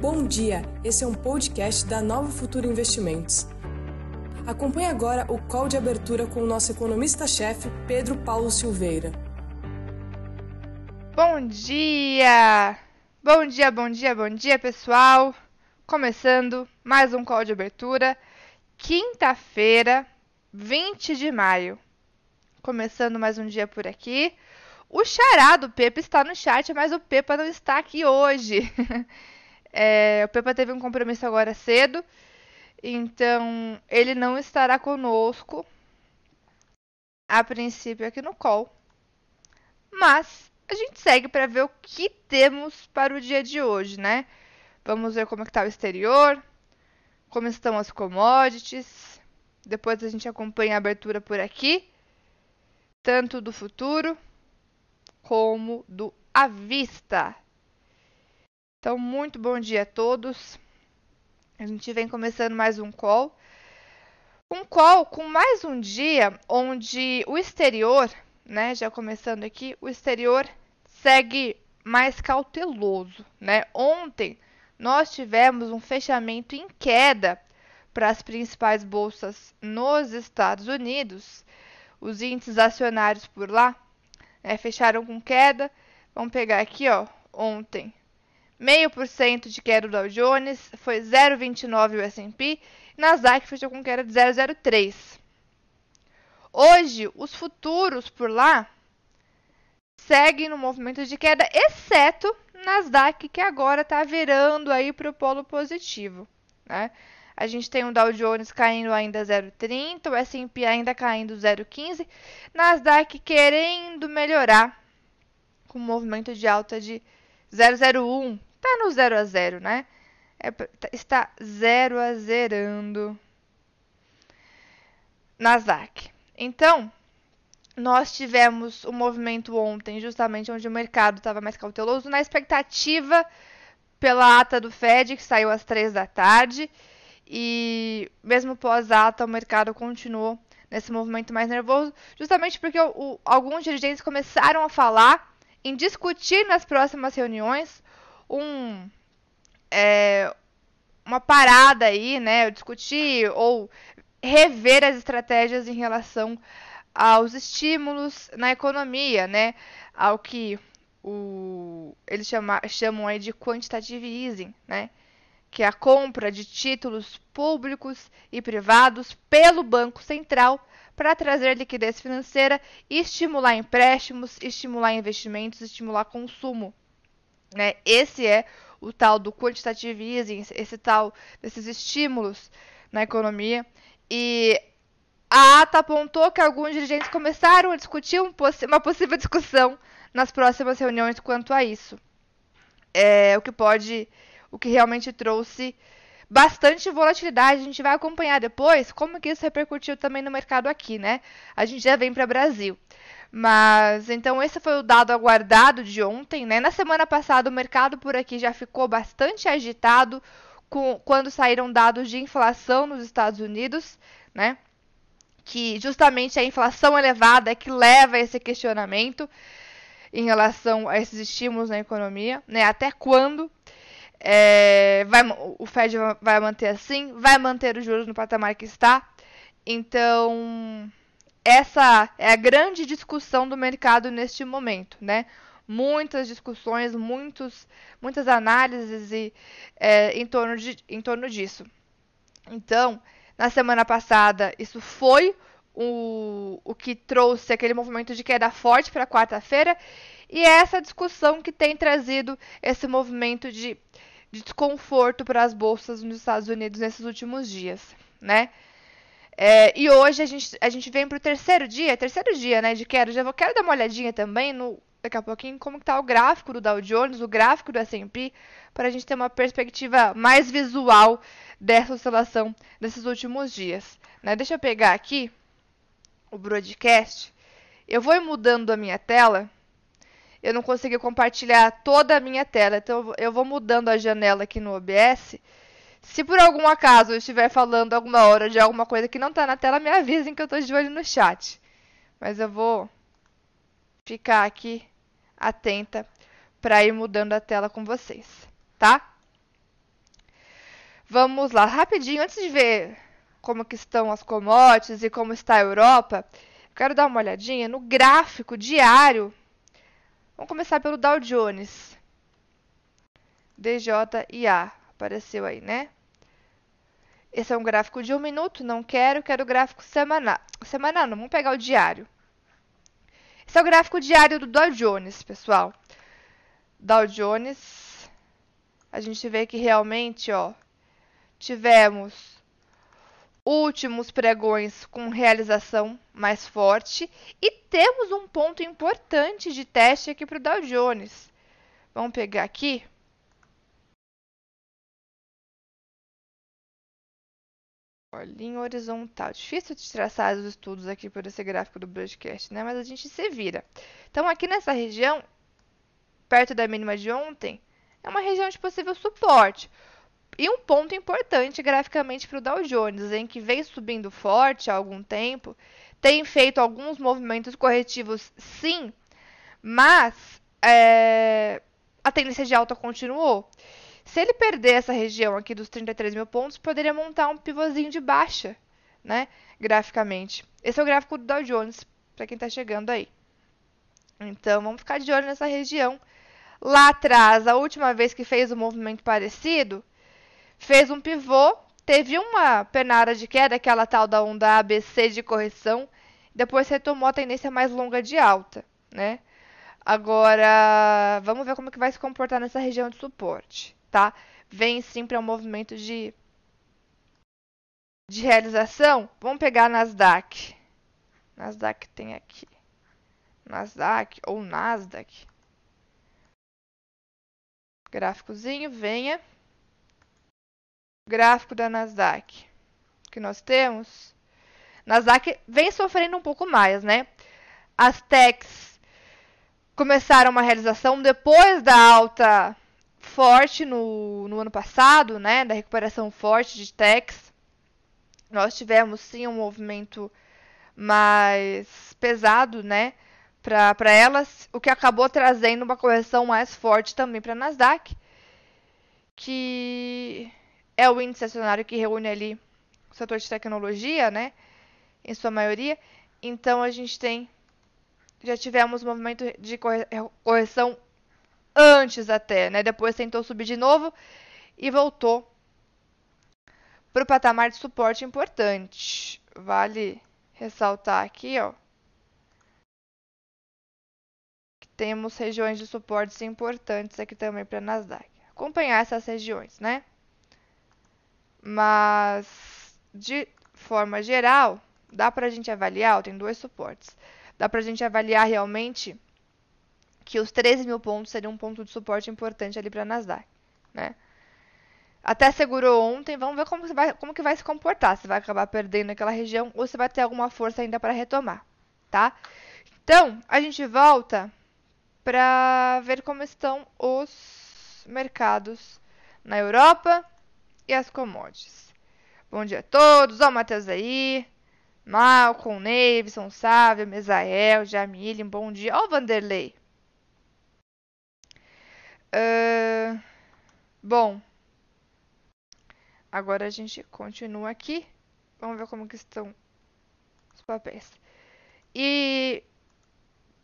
Bom dia, esse é um podcast da Nova Futuro Investimentos. Acompanhe agora o call de abertura com o nosso economista-chefe, Pedro Paulo Silveira. Bom dia! Bom dia, bom dia, bom dia, pessoal! Começando mais um call de abertura, quinta-feira, 20 de maio. Começando mais um dia por aqui. O xará do Pepa está no chat, mas o Pepa não está aqui hoje. é, o Pepa teve um compromisso agora cedo, então ele não estará conosco a princípio aqui no call. Mas a gente segue para ver o que temos para o dia de hoje, né? Vamos ver como está o exterior, como estão as commodities. Depois a gente acompanha a abertura por aqui, tanto do futuro como do à vista. Então, muito bom dia a todos. A gente vem começando mais um call. Um call com mais um dia onde o exterior, né, já começando aqui, o exterior segue mais cauteloso, né? Ontem nós tivemos um fechamento em queda para as principais bolsas nos Estados Unidos. Os índices acionários por lá né, fecharam com queda. Vamos pegar aqui, ó, ontem. Meio por cento de queda do Dow Jones, foi 0,29 o S&P, Nasdaq fechou com queda de 0,03. Hoje, os futuros por lá seguem no movimento de queda, exceto Nasdaq, que agora está virando aí para o polo positivo. Né? A gente tem o Dow Jones caindo ainda 0,30, o S&P ainda caindo 0,15, Nasdaq querendo melhorar com um movimento de alta de 0,01. Tá no 0 a 0, né? É, tá, está 0 a zerando Nasdaq. Então, nós tivemos um movimento ontem, justamente onde o mercado estava mais cauteloso, na expectativa pela ata do Fed, que saiu às 3 da tarde, e mesmo pós-ata, o mercado continuou nesse movimento mais nervoso, justamente porque o, o, alguns dirigentes começaram a falar em discutir nas próximas reuniões um, é, uma parada aí, né? Discutir ou rever as estratégias em relação aos estímulos na economia, né? Ao que o, eles chama, chamam aí de quantitative easing, né? que é a compra de títulos públicos e privados pelo Banco Central para trazer liquidez financeira estimular empréstimos, estimular investimentos, estimular consumo. Né? Esse é o tal do quantitative easing, esse tal desses estímulos na economia. E a ata apontou que alguns dirigentes começaram a discutir um uma possível discussão nas próximas reuniões quanto a isso. É, o que pode o que realmente trouxe bastante volatilidade. A gente vai acompanhar depois como que isso repercutiu também no mercado aqui, né? A gente já vem para o Brasil. Mas então esse foi o dado aguardado de ontem, né? Na semana passada o mercado por aqui já ficou bastante agitado com, quando saíram dados de inflação nos Estados Unidos, né? Que justamente a inflação elevada é que leva a esse questionamento em relação a esses estímulos na economia, né? Até quando é, vai, o Fed vai manter assim, vai manter os juros no patamar que está. Então, essa é a grande discussão do mercado neste momento, né? Muitas discussões, muitos, muitas análises e, é, em, torno de, em torno disso. Então, na semana passada, isso foi o, o que trouxe aquele movimento de queda forte para quarta-feira, e é essa discussão que tem trazido esse movimento de de desconforto para as bolsas nos Estados Unidos nesses últimos dias, né? É, e hoje a gente, a gente vem para o terceiro dia, terceiro dia, né, de queda. Já vou, quero dar uma olhadinha também no, daqui a pouquinho como está o gráfico do Dow Jones, o gráfico do S&P, para a gente ter uma perspectiva mais visual dessa oscilação desses últimos dias. Né? Deixa eu pegar aqui o broadcast. Eu vou mudando a minha tela eu não consegui compartilhar toda a minha tela. Então eu vou mudando a janela aqui no OBS. Se por algum acaso eu estiver falando alguma hora de alguma coisa que não está na tela, me avisem que eu estou de olho no chat. Mas eu vou ficar aqui atenta para ir mudando a tela com vocês, tá? Vamos lá, rapidinho, antes de ver como que estão as commodities e como está a Europa, quero dar uma olhadinha no gráfico diário. Vamos começar pelo Dow Jones. DJIA, apareceu aí, né? Esse é um gráfico de um minuto, não quero, quero gráfico semanal. Semanal, não, vamos pegar o diário. Esse é o gráfico diário do Dow Jones, pessoal. Dow Jones, a gente vê que realmente, ó, tivemos últimos pregões com realização mais forte e temos um ponto importante de teste aqui para o Dow Jones. Vamos pegar aqui. Linha horizontal. Difícil de traçar os estudos aqui por esse gráfico do broadcast, né? Mas a gente se vira. Então, aqui nessa região, perto da mínima de ontem, é uma região de possível suporte. E um ponto importante graficamente para o Dow Jones, em que vem subindo forte há algum tempo, tem feito alguns movimentos corretivos, sim, mas é, a tendência de alta continuou. Se ele perder essa região aqui dos 33 mil pontos, poderia montar um pivôzinho de baixa, né? Graficamente. Esse é o gráfico do Dow Jones, para quem está chegando aí. Então, vamos ficar de olho nessa região. Lá atrás, a última vez que fez um movimento parecido, fez um pivô, teve uma penada de queda, aquela tal da onda ABC de correção, depois retomou a tendência mais longa de alta, né? Agora, vamos ver como é que vai se comportar nessa região de suporte, tá? Vem sim para um movimento de de realização. Vamos pegar Nasdaq. Nasdaq tem aqui. Nasdaq ou Nasdaq. Gráficozinho, venha gráfico da Nasdaq que nós temos, Nasdaq vem sofrendo um pouco mais, né? As techs começaram uma realização depois da alta forte no, no ano passado, né? Da recuperação forte de techs. Nós tivemos sim um movimento mais pesado, né? Para elas, o que acabou trazendo uma correção mais forte também para a Nasdaq, que é o índice acionário que reúne ali o setor de tecnologia, né? Em sua maioria. Então a gente tem já tivemos movimento de correção antes até, né? Depois tentou subir de novo e voltou para o patamar de suporte importante. Vale ressaltar aqui, ó, que temos regiões de suportes importantes aqui também para Nasdaq. Acompanhar essas regiões, né? Mas, de forma geral, dá para a gente avaliar, tem dois suportes. Dá para a gente avaliar realmente que os 13 mil pontos seriam um ponto de suporte importante ali para a Nasdaq, né? Até segurou ontem, vamos ver como, vai, como que vai se comportar. Se vai acabar perdendo aquela região ou se vai ter alguma força ainda para retomar, tá? Então, a gente volta para ver como estão os mercados na Europa e as commodities. Bom dia a todos, ó o Matheus aí, Malcolm, Neivson, Sávio, Mesael, Jamile, bom dia. Ó o Vanderlei. Uh, bom, agora a gente continua aqui. Vamos ver como que estão os papéis. E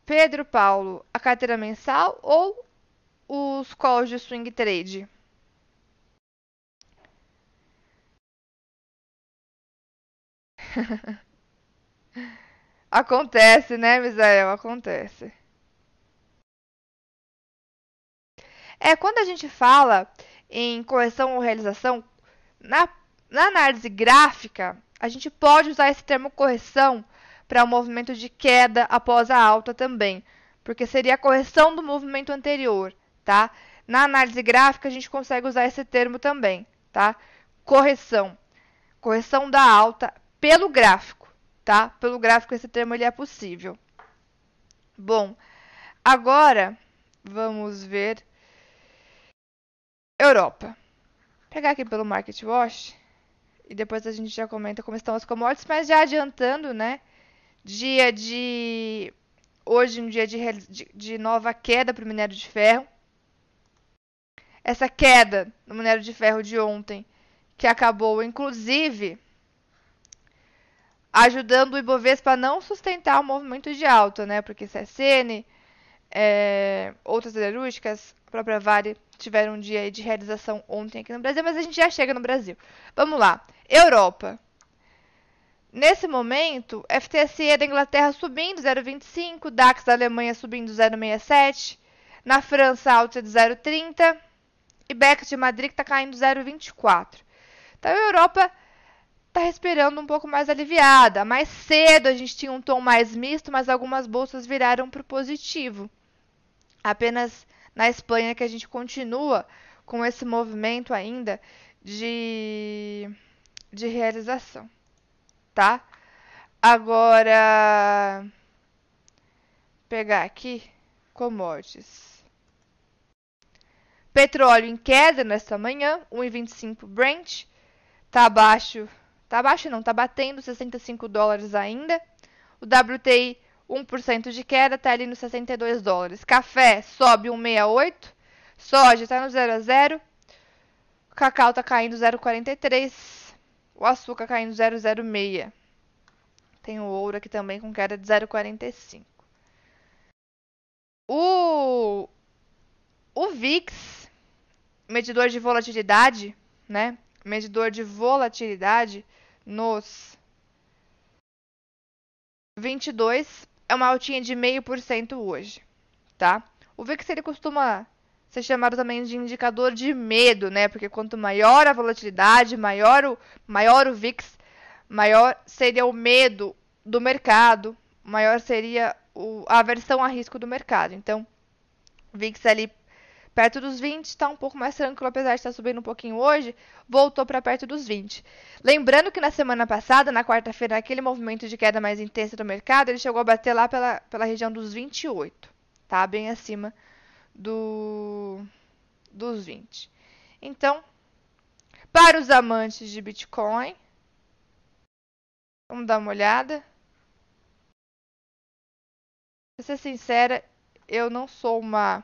Pedro Paulo, a carteira mensal ou os calls de swing trade? Acontece, né, Misael? Acontece. É, quando a gente fala em correção ou realização, na, na análise gráfica, a gente pode usar esse termo correção para o um movimento de queda após a alta também, porque seria a correção do movimento anterior, tá? Na análise gráfica, a gente consegue usar esse termo também, tá? Correção. Correção da alta pelo gráfico, tá? Pelo gráfico esse termo ele é possível. Bom, agora vamos ver Europa. Vou pegar aqui pelo Market Watch e depois a gente já comenta como estão as commodities, mas já adiantando, né? Dia de hoje um dia de, de, de nova queda para o minério de ferro. Essa queda no minério de ferro de ontem que acabou, inclusive, ajudando o Ibovespa a não sustentar o movimento de alta, né? Porque CSN, é, outras siderúrgicas, a própria Vale, tiveram um dia de realização ontem aqui no Brasil, mas a gente já chega no Brasil. Vamos lá. Europa. Nesse momento, FTSE da Inglaterra subindo 0,25, DAX da Alemanha subindo 0,67, na França alta de 0,30 e Bex de Madrid está caindo 0,24. Então a Europa está respirando um pouco mais aliviada. Mais cedo a gente tinha um tom mais misto, mas algumas bolsas viraram para o positivo. Apenas na Espanha que a gente continua com esse movimento ainda de, de realização, tá? Agora, pegar aqui commodities. Petróleo em queda nesta manhã, 1,25 Brent, tá abaixo, tá abaixo não, tá batendo 65 dólares ainda. O WTI 1% de queda, tá ali nos 62 dólares. Café sobe 1,68. Soja tá no 0 a 0. O cacau tá caindo 0,43. O açúcar caindo 0,06. Tem o ouro aqui também com queda de 0,45. O o VIX, medidor de volatilidade, né? Medidor de volatilidade nos 22 é uma altinha de 0,5% hoje, tá? O VIX ele costuma ser chamado também de indicador de medo, né? Porque quanto maior a volatilidade, maior o, maior o VIX, maior seria o medo do mercado, maior seria o, a aversão a risco do mercado. Então, VIX ali perto dos 20, está um pouco mais tranquilo, apesar de estar subindo um pouquinho hoje, voltou para perto dos 20. Lembrando que na semana passada, na quarta-feira, aquele movimento de queda mais intensa do mercado, ele chegou a bater lá pela, pela região dos 28, tá? Bem acima do, dos 20. Então, para os amantes de Bitcoin, vamos dar uma olhada. Pra ser sincera, eu não sou uma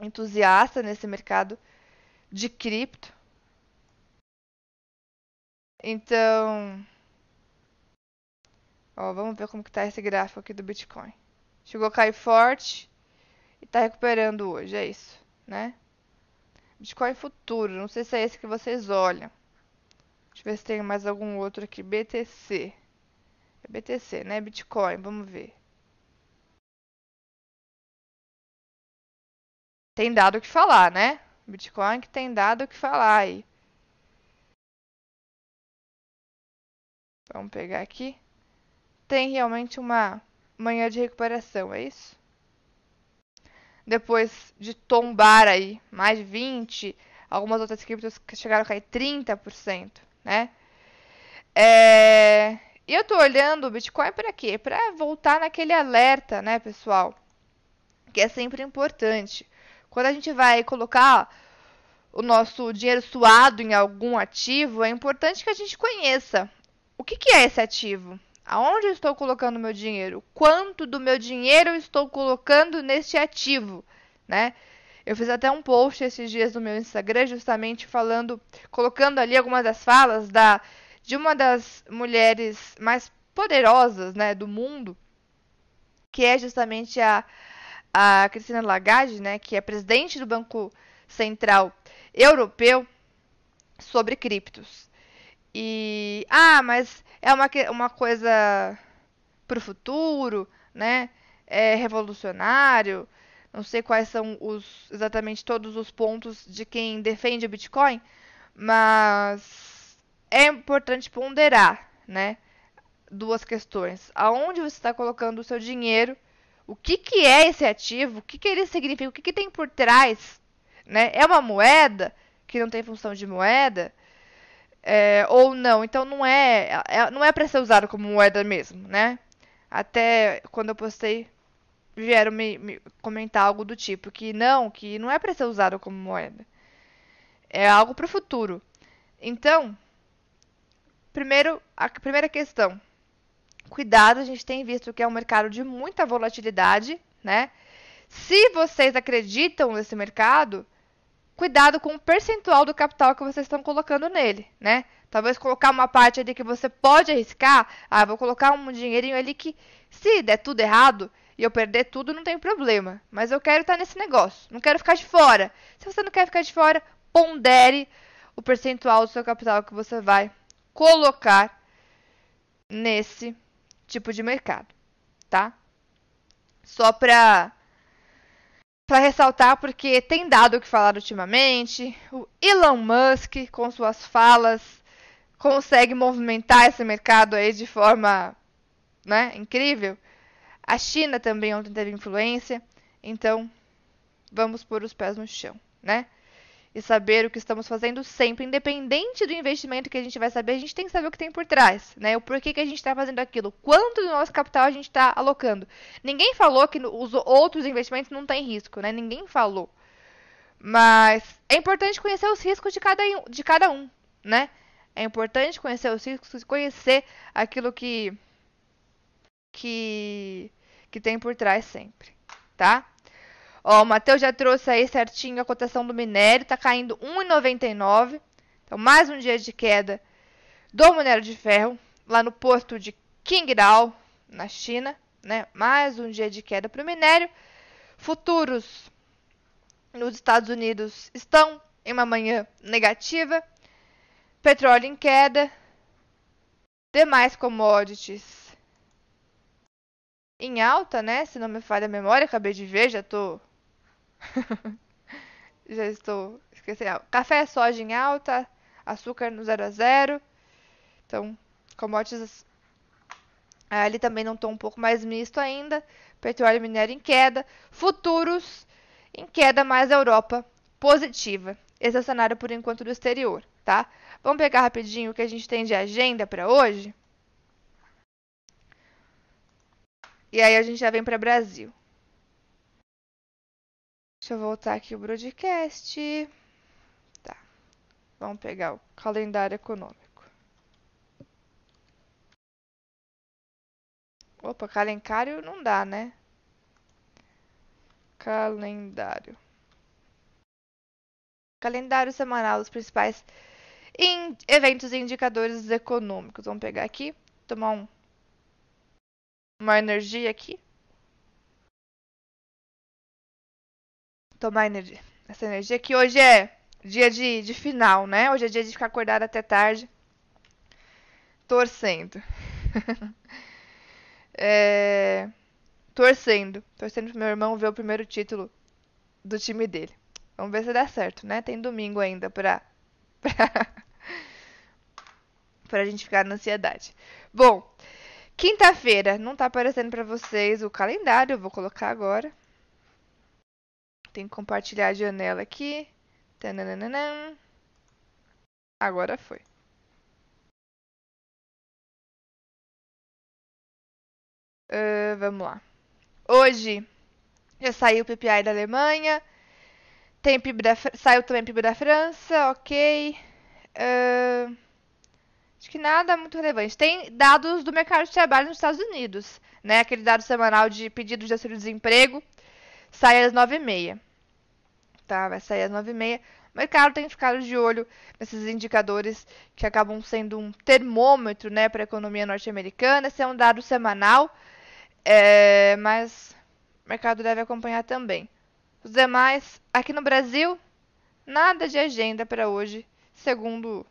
entusiasta nesse mercado de cripto. Então, ó, vamos ver como que tá esse gráfico aqui do Bitcoin. Chegou a cair forte e tá recuperando hoje, é isso, né? Bitcoin futuro, não sei se é esse que vocês olham. Deixa eu ver se tem mais algum outro aqui, BTC. É BTC, né? Bitcoin, vamos ver. Tem dado o que falar, né? Bitcoin que tem dado o que falar aí. Vamos pegar aqui. Tem realmente uma manhã de recuperação, é isso? Depois de tombar aí mais de 20, algumas outras criptos chegaram a cair 30%, né? É... E eu tô olhando o Bitcoin para quê? Para voltar naquele alerta, né, pessoal? Que é sempre importante. Quando a gente vai colocar o nosso dinheiro suado em algum ativo, é importante que a gente conheça o que, que é esse ativo. Aonde estou colocando meu dinheiro? Quanto do meu dinheiro estou colocando neste ativo, né? Eu fiz até um post esses dias no meu Instagram justamente falando, colocando ali algumas das falas da de uma das mulheres mais poderosas, né, do mundo, que é justamente a a Cristina Lagarde, né, que é presidente do Banco Central Europeu, sobre criptos. E ah, mas é uma, uma coisa para o futuro, né? É revolucionário. Não sei quais são os exatamente todos os pontos de quem defende o Bitcoin, mas é importante ponderar, né? Duas questões: aonde você está colocando o seu dinheiro o que, que é esse ativo, o que, que ele significa, o que, que tem por trás. Né? É uma moeda que não tem função de moeda? É, ou não? Então não é, é não é para ser usado como moeda mesmo, né? Até quando eu postei vieram me, me comentar algo do tipo que não, que não é para ser usado como moeda. É algo para o futuro. Então, primeiro a primeira questão, cuidado, a gente tem visto que é um mercado de muita volatilidade, né? Se vocês acreditam nesse mercado, cuidado com o percentual do capital que vocês estão colocando nele, né? Talvez colocar uma parte ali que você pode arriscar. Ah, vou colocar um dinheirinho ali que, se der tudo errado e eu perder tudo, não tem problema. Mas eu quero estar nesse negócio. Não quero ficar de fora. Se você não quer ficar de fora, pondere o percentual do seu capital que você vai colocar nesse tipo de mercado, tá? Só para para ressaltar porque tem dado o que falar ultimamente. O Elon Musk com suas falas consegue movimentar esse mercado aí de forma, né, incrível. A China também ontem teve influência, então vamos pôr os pés no chão, né? E saber o que estamos fazendo sempre, independente do investimento que a gente vai saber, a gente tem que saber o que tem por trás, né? O porquê que a gente está fazendo aquilo, quanto do nosso capital a gente está alocando. Ninguém falou que os outros investimentos não têm risco, né? Ninguém falou. Mas é importante conhecer os riscos de cada, de cada um, né? É importante conhecer os riscos, conhecer aquilo que que que tem por trás sempre, tá? Ó, o Matheus já trouxe aí certinho a cotação do minério, tá caindo 1,99. Então, mais um dia de queda do minério de ferro lá no porto de Qingdao, na China, né? Mais um dia de queda para o minério. Futuros nos Estados Unidos estão em uma manhã negativa. Petróleo em queda. Demais commodities em alta, né? Se não me falha a memória, acabei de ver, já tô Já estou esquecendo. Café, soja em alta, açúcar no 0 a 0. Então, commodities ali também não estão um pouco mais misto ainda. Petróleo e minério em queda. Futuros em queda, mais Europa positiva. Esse é o cenário por enquanto do exterior, tá? Vamos pegar rapidinho o que a gente tem de agenda para hoje. E aí a gente já vem para Brasil. Deixa eu voltar aqui o broadcast. Tá. Vamos pegar o calendário econômico. Opa, calendário não dá, né? Calendário. Calendário semanal dos principais in eventos e indicadores econômicos. Vamos pegar aqui, tomar um, uma energia aqui. Tomar energia, essa energia que hoje é dia de, de final, né? Hoje é dia de ficar acordado até tarde, torcendo. é, torcendo. Torcendo pro meu irmão ver o primeiro título do time dele. Vamos ver se dá certo, né? Tem domingo ainda pra. pra, pra gente ficar na ansiedade. Bom, quinta-feira. Não tá aparecendo pra vocês o calendário, eu vou colocar agora. Tem que compartilhar a janela aqui. Agora foi. Uh, vamos lá. Hoje já saiu o PPI da Alemanha. Tem PIB da, saiu também PIB da França, ok. Uh, acho que nada muito relevante. Tem dados do mercado de trabalho nos Estados Unidos, né? Aquele dado semanal de pedidos de auxílio-desemprego sai às 9h30 tá? Vai sair às 9h30. O mercado tem ficado de olho nesses indicadores que acabam sendo um termômetro né, para a economia norte-americana. Esse é um dado semanal, é, mas o mercado deve acompanhar também. Os demais, aqui no Brasil, nada de agenda para hoje, segundo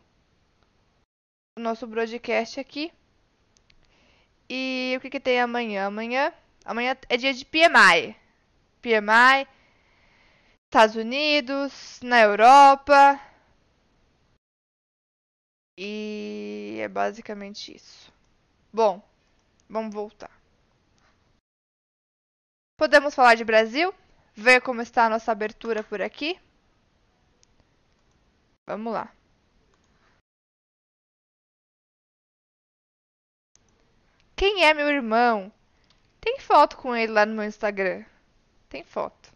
o nosso broadcast aqui. E o que, que tem amanhã? Amanhã, amanhã é dia de PMI. PMI Estados Unidos, na Europa. E é basicamente isso. Bom, vamos voltar. Podemos falar de Brasil? Ver como está a nossa abertura por aqui? Vamos lá. Quem é meu irmão? Tem foto com ele lá no meu Instagram. Tem foto.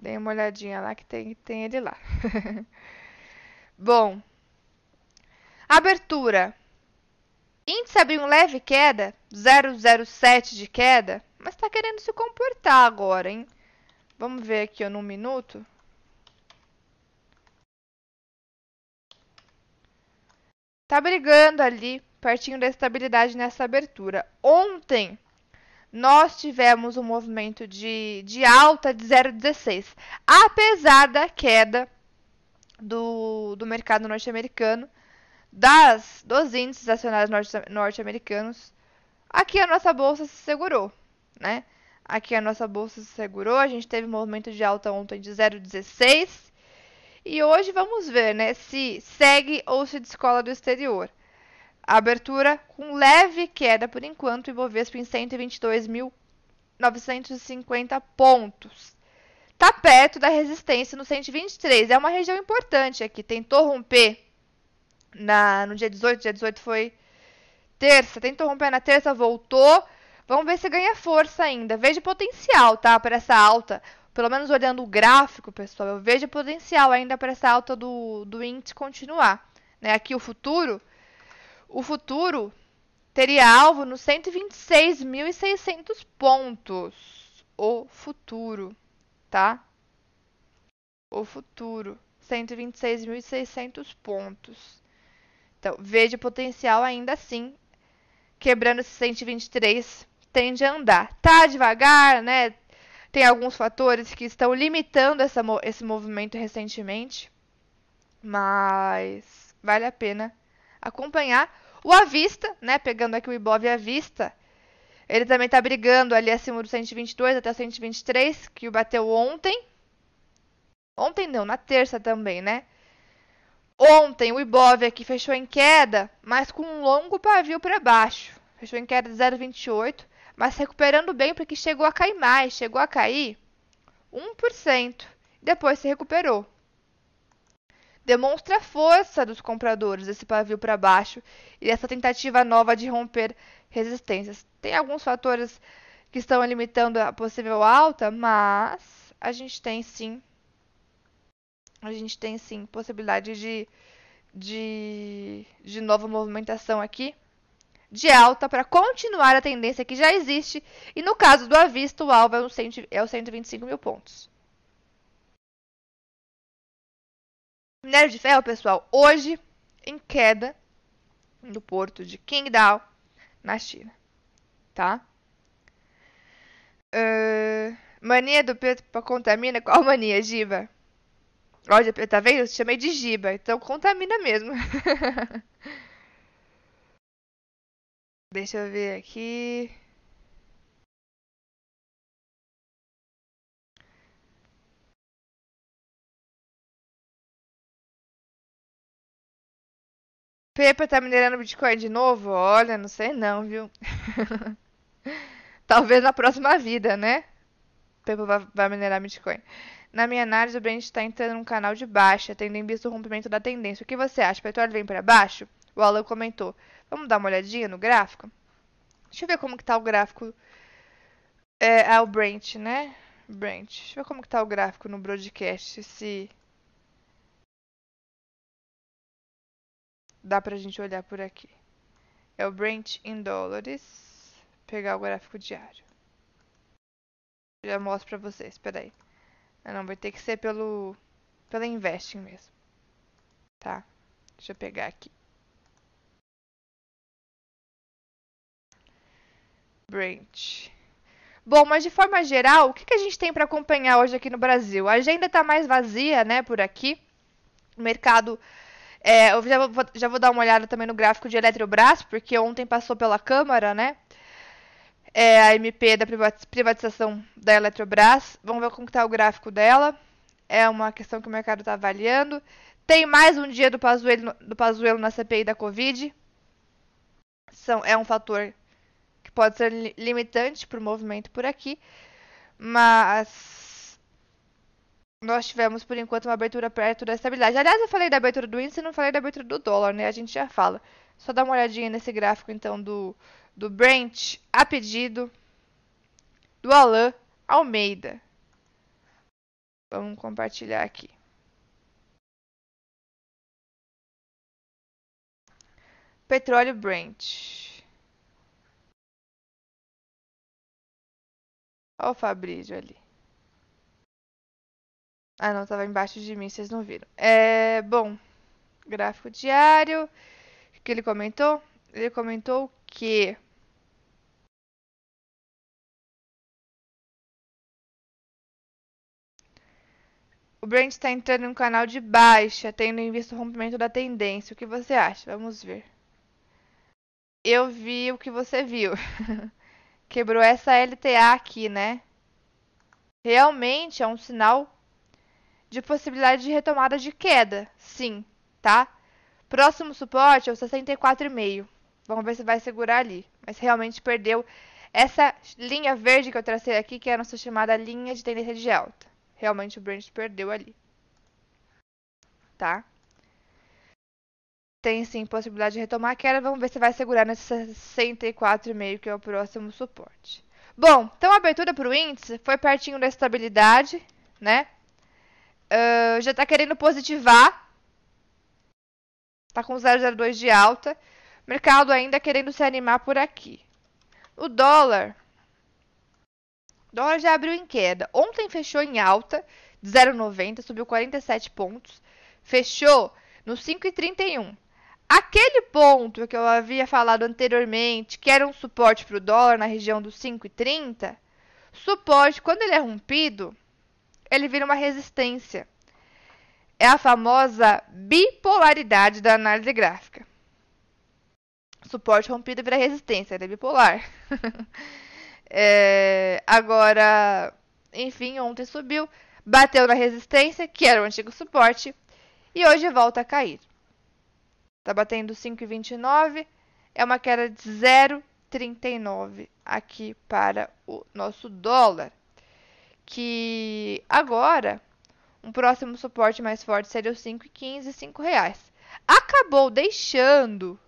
Dê uma olhadinha lá que tem, tem ele lá. Bom, abertura. Índice abriu um leve queda, 0,07 de queda, Mas tá querendo se comportar agora, hein? Vamos ver aqui, ó, num minuto. Tá brigando ali, pertinho da estabilidade nessa abertura. Ontem, nós tivemos um movimento de, de alta de 0,16. Apesar da queda do, do mercado norte-americano, das dos índices acionários norte-americanos, aqui a nossa bolsa se segurou, né? Aqui a nossa bolsa se segurou, a gente teve um movimento de alta ontem de 0,16 e hoje vamos ver, né, se segue ou se descola do exterior. A abertura com leve queda por enquanto, Ibovespa em 122.950 pontos. Tá perto da resistência no 123, é uma região importante aqui, tentou romper na, no dia 18, dia 18 foi terça, tentou romper na terça, voltou. Vamos ver se ganha força ainda. Vejo potencial, tá? Para essa alta. Pelo menos olhando o gráfico, pessoal, eu vejo potencial ainda para essa alta do, do índice continuar. Né? Aqui o futuro. O futuro teria alvo nos 126.600 pontos. O futuro, tá? O futuro. 126.600 pontos. Então, vejo potencial ainda assim. Quebrando esse 123, tende a andar. Tá devagar, né? Tem alguns fatores que estão limitando essa, esse movimento recentemente. Mas vale a pena acompanhar. O Avista, né? Pegando aqui o Ibov à vista. Ele também está brigando ali acima do 122 até 123, que o bateu ontem. Ontem não, na terça também, né? Ontem o Ibov aqui fechou em queda, mas com um longo pavio para baixo. Fechou em queda de 0,28, mas recuperando bem porque chegou a cair mais, chegou a cair 1%. Depois se recuperou. Demonstra a força dos compradores esse pavio para baixo e essa tentativa nova de romper resistências. Tem alguns fatores que estão limitando a possível alta, mas a gente tem sim a gente tem sim possibilidade de, de, de nova movimentação aqui de alta para continuar a tendência que já existe. E no caso do Avista, o alvo é o, 100, é o 125 mil pontos. Minério de ferro, pessoal, hoje em queda no porto de Qingdao, na China. Tá? Uh, mania do Pedro contamina. Qual mania, Giva? Olha, tá vendo? Eu chamei de giba, então contamina mesmo. Deixa eu ver aqui. Pepa tá minerando Bitcoin de novo? Olha, não sei não, viu? Talvez na próxima vida, né? Pepa vai minerar Bitcoin. Na minha análise, o Brent está entrando num canal de baixa, tendo em vista o rompimento da tendência. O que você acha? Petróleo vem para baixo? O Alan comentou. Vamos dar uma olhadinha no gráfico? Deixa eu ver como que tá o gráfico. É, é o Brent, né? Brent. Deixa eu ver como que tá o gráfico no broadcast. Se dá pra gente olhar por aqui. É o Brent em dólares. Pegar o gráfico diário. Já mostro pra vocês. Espera aí. Ah, não, vai ter que ser pelo, pela Investing mesmo. Tá? Deixa eu pegar aqui. Brent. Bom, mas de forma geral, o que, que a gente tem para acompanhar hoje aqui no Brasil? A agenda está mais vazia, né, por aqui. O mercado. É, eu já vou, já vou dar uma olhada também no gráfico de Eletrobras, porque ontem passou pela Câmara, né? é a MP da privatização da Eletrobras. Vamos ver como está o gráfico dela. É uma questão que o mercado está avaliando. Tem mais um dia do Pazuello, do Pazuello na CPI da Covid. São, é um fator que pode ser limitante para o movimento por aqui. Mas nós tivemos, por enquanto, uma abertura perto da estabilidade. Aliás, eu falei da abertura do índice e não falei da abertura do dólar, né? A gente já fala. Só dá uma olhadinha nesse gráfico, então, do, do Brent a pedido do Alain Almeida. Vamos compartilhar aqui. Petróleo Brent. Olha o Fabrício ali. Ah, não, tava embaixo de mim, vocês não viram. É, bom, gráfico diário. O que ele comentou? Ele comentou que o Brent está entrando em um canal de baixa, tendo em vista o rompimento da tendência. O que você acha? Vamos ver. Eu vi o que você viu. Quebrou essa LTA aqui, né? Realmente é um sinal de possibilidade de retomada de queda, sim, tá? Próximo suporte é o 64,5. Vamos ver se vai segurar ali. Mas realmente perdeu essa linha verde que eu tracei aqui, que é a nossa chamada linha de tendência de alta. Realmente o Brent perdeu ali. Tá? Tem sim possibilidade de retomar a queda. Vamos ver se vai segurar nesse 64,5 que é o próximo suporte. Bom, então a abertura para o índice foi pertinho da estabilidade, né? Uh, já está querendo positivar. Está com 0,02 de alta. Mercado ainda querendo se animar por aqui. O dólar. O dólar já abriu em queda. Ontem fechou em alta de 0,90, subiu 47 pontos. Fechou no 5,31. Aquele ponto que eu havia falado anteriormente, que era um suporte para o dólar na região dos 5,30, suporte, quando ele é rompido, ele vira uma resistência. É a famosa bipolaridade da análise gráfica. Suporte rompido vira resistência, ele é bipolar. é, agora, enfim, ontem subiu, bateu na resistência, que era o antigo suporte, e hoje volta a cair. Está batendo 5,29, é uma queda de 0,39 aqui para o nosso dólar. Que agora, um próximo suporte mais forte seria os 5,15 e 5 reais. Acabou deixando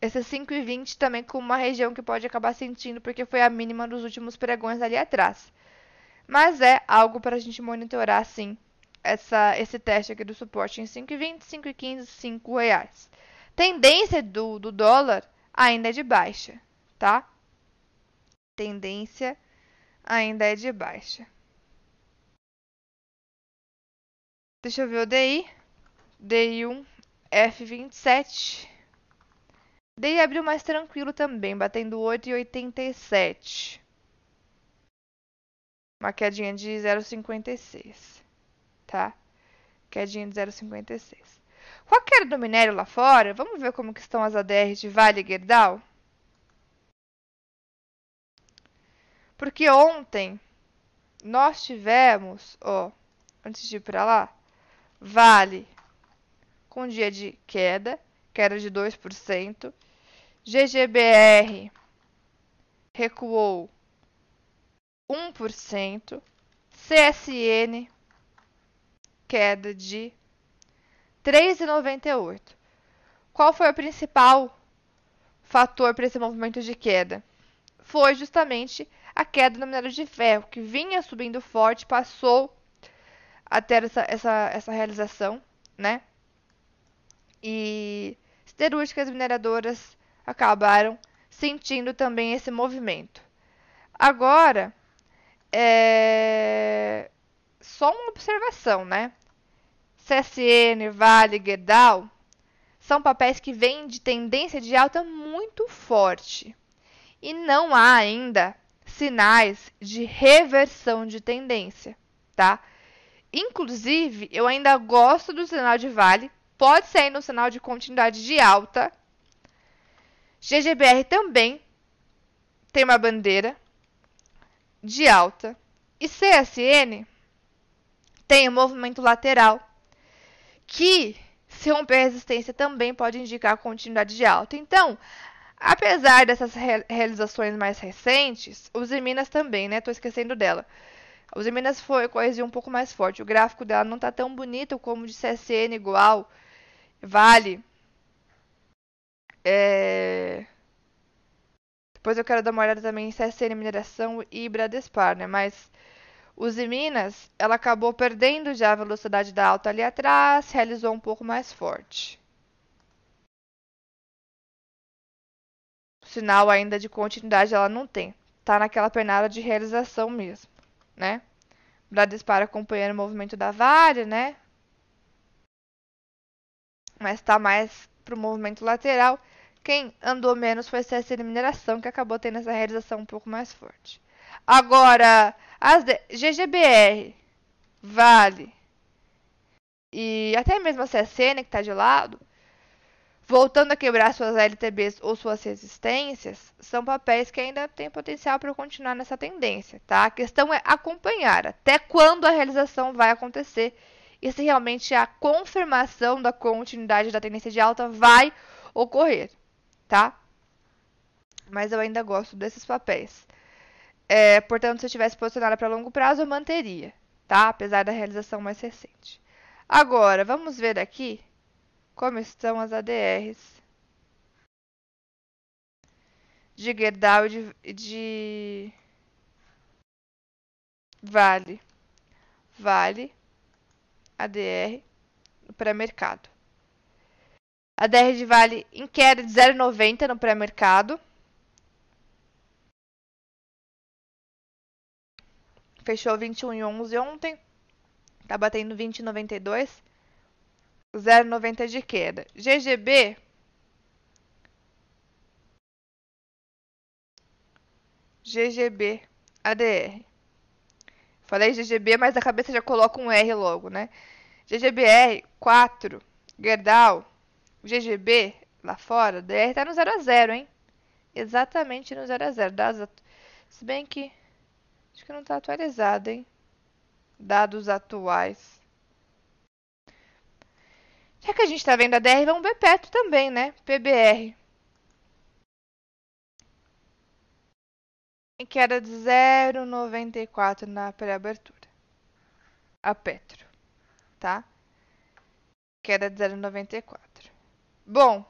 esse 5,20 também com uma região que pode acabar sentindo, porque foi a mínima dos últimos pregões ali atrás. Mas é algo para a gente monitorar, sim, essa, esse teste aqui do suporte em 5,20, 5,15, 5 reais. Tendência do, do dólar ainda é de baixa, tá? Tendência ainda é de baixa. Deixa eu ver o DI. DI1, F27. Daí abriu mais tranquilo também, batendo 8,87. Uma quedinha de 0,56, tá? Quedinha de 0,56. Com a queda do minério lá fora, vamos ver como que estão as ADRs de Vale e Gerdau? Porque ontem nós tivemos, ó, antes de ir para lá, Vale com dia de queda, queda de 2%. GGBR recuou 1%. CSN queda de 3,98. Qual foi o principal fator para esse movimento de queda? Foi justamente a queda no minério de ferro, que vinha subindo forte, passou a ter essa, essa, essa realização, né? E siderúrgicas mineradoras acabaram sentindo também esse movimento. Agora, é... só uma observação, né? CSN, Vale, Gerdau são papéis que vêm de tendência de alta muito forte e não há ainda sinais de reversão de tendência, tá? Inclusive, eu ainda gosto do sinal de Vale, pode ser no sinal de continuidade de alta, GGBR também tem uma bandeira de alta. E CSN tem um movimento lateral que, se romper a resistência, também pode indicar continuidade de alta. Então, apesar dessas re realizações mais recentes, os Minas também, né? Tô esquecendo dela. Os Minas foi coesião um pouco mais forte. O gráfico dela não tá tão bonito como o de CSN igual. Vale é... Depois eu quero dar uma olhada também em CSN Mineração e Bradespar, né? Mas os Minas, ela acabou perdendo já a velocidade da alta ali atrás, realizou um pouco mais forte. Sinal ainda de continuidade ela não tem, tá naquela pernada de realização mesmo, né? Bradespar acompanhando o movimento da Vale, né? Mas está mais para o movimento lateral. Quem andou menos foi CSN Mineração, que acabou tendo essa realização um pouco mais forte. Agora, as de... GGBR, Vale e até mesmo a CSN, que está de lado, voltando a quebrar suas LTBs ou suas resistências, são papéis que ainda têm potencial para continuar nessa tendência, tá? A questão é acompanhar até quando a realização vai acontecer e se realmente a confirmação da continuidade da tendência de alta vai ocorrer, tá? Mas eu ainda gosto desses papéis. É, portanto, se eu tivesse posicionada para longo prazo, eu manteria, tá? Apesar da realização mais recente. Agora, vamos ver aqui como estão as ADRs de Gerdau de, de Vale. Vale, ADR, no pré-mercado. ADR de Vale em queda de 0,90 no pré-mercado. Fechou 21,11 ontem. Tá batendo 20,92. 0,90 de queda. GGB. GGB. ADR. Falei GGB, mas a cabeça já coloca um R logo, né? GGBR 4. Gerdau. GGB lá fora. DR tá no 0 a 0, hein? Exatamente no 0 a 0. Dados Se bem que acho que não tá atualizado, hein? Dados atuais. Já que a gente está vendo a DR, vamos ver Petro também, né? PBR. Em queda de 0,94 na pré-abertura. A Petro, tá? Queda de 0,94. Bom.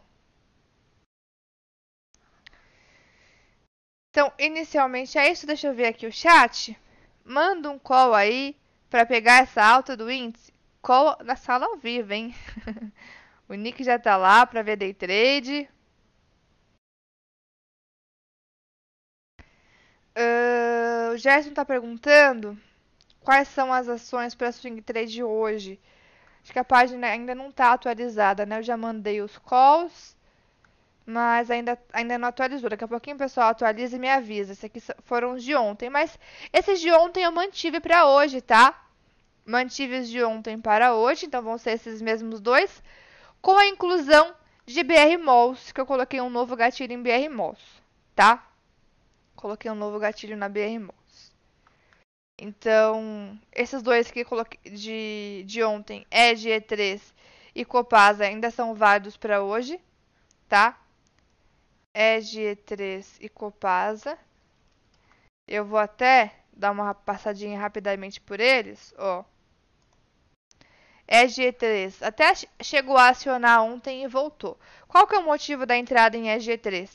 Então, inicialmente é isso. Deixa eu ver aqui o chat. Manda um call aí para pegar essa alta do índice na sala ao vivo, hein? o Nick já tá lá para ver day trade. Uh, o Gerson tá perguntando quais são as ações para swing trade hoje. Acho que a página ainda não está atualizada, né? Eu já mandei os calls, mas ainda, ainda não atualizou. Daqui a pouquinho o pessoal atualiza e me avisa. Esses aqui foram os de ontem, mas esses de ontem eu mantive para hoje, tá? Mantive os de ontem para hoje, então vão ser esses mesmos dois, com a inclusão de BR Malls, que eu coloquei um novo gatilho em BR Malls, tá? Coloquei um novo gatilho na BR Malls. Então, esses dois que coloquei de, de ontem, Edge E3 e Copasa, ainda são válidos para hoje, tá? Edge E3 e Copasa. Eu vou até dar uma passadinha rapidamente por eles, ó. EG3 até chegou a acionar ontem e voltou. Qual que é o motivo da entrada em EG3?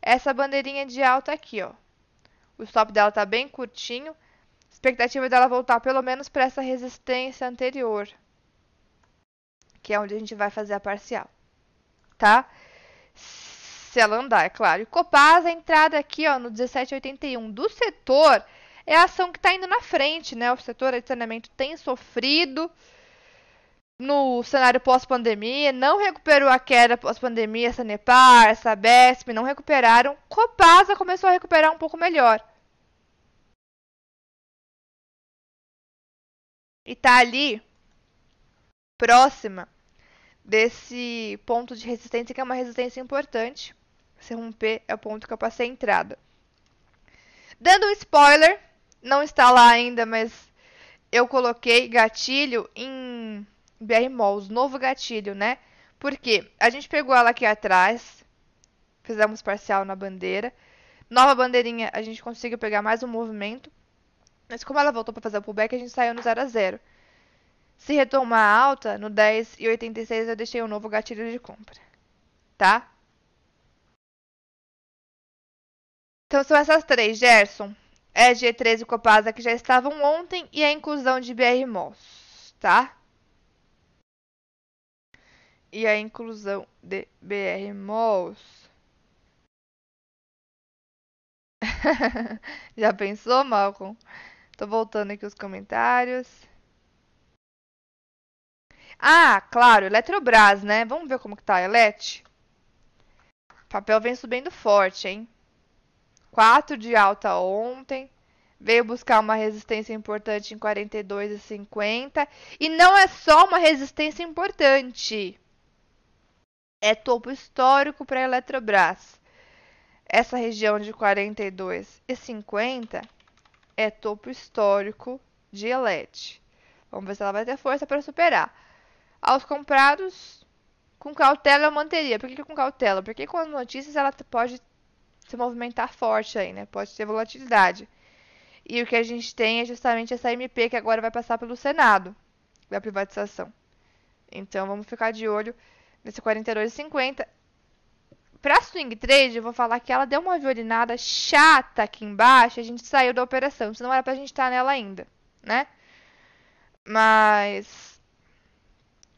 Essa bandeirinha de alta aqui, ó. O stop dela tá bem curtinho. Expectativa dela voltar pelo menos para essa resistência anterior, que é onde a gente vai fazer a parcial, tá? Se ela andar, é claro. E Copasa, a entrada aqui, ó, no 1781 do setor, é a ação que está indo na frente, né? O setor de saneamento tem sofrido no cenário pós-pandemia, não recuperou a queda pós-pandemia, essa Nepar, essa BESP, não recuperaram. Copasa começou a recuperar um pouco melhor. E tá ali próxima desse ponto de resistência, que é uma resistência importante. Se romper, é o ponto que eu passei a entrada. Dando um spoiler, não está lá ainda, mas eu coloquei gatilho em BR Malls, novo gatilho, né? Porque a gente pegou ela aqui atrás, fizemos parcial na bandeira. Nova bandeirinha, a gente conseguiu pegar mais um movimento. Mas como ela voltou para fazer o pullback, a gente saiu no 0 a 0. Se retomar alta, no 10 e 86 eu deixei um novo gatilho de compra. Tá? Então são essas três, Gerson. É G13 e Copasa que já estavam ontem e a inclusão de BR Malls, tá? e a inclusão de BR Malls. Já pensou, Malcolm? Tô voltando aqui os comentários. Ah, claro, Eletrobras, né? Vamos ver como que tá a Elet. O papel vem subindo forte, hein? 4 de alta ontem. Veio buscar uma resistência importante em 42,50. E não é só uma resistência importante. É topo histórico para a Eletrobras. Essa região de 42,50 é topo histórico de Elet. Vamos ver se ela vai ter força para superar. Aos comprados, com cautela eu manteria. Por que com cautela? Porque com as notícias ela pode se movimentar forte aí, né? Pode ter volatilidade. E o que a gente tem é justamente essa MP que agora vai passar pelo Senado da privatização. Então vamos ficar de olho nesse 42,50. Para swing trade, eu vou falar que ela deu uma violinada chata aqui embaixo, a gente saiu da operação, senão era pra gente estar nela ainda, né? Mas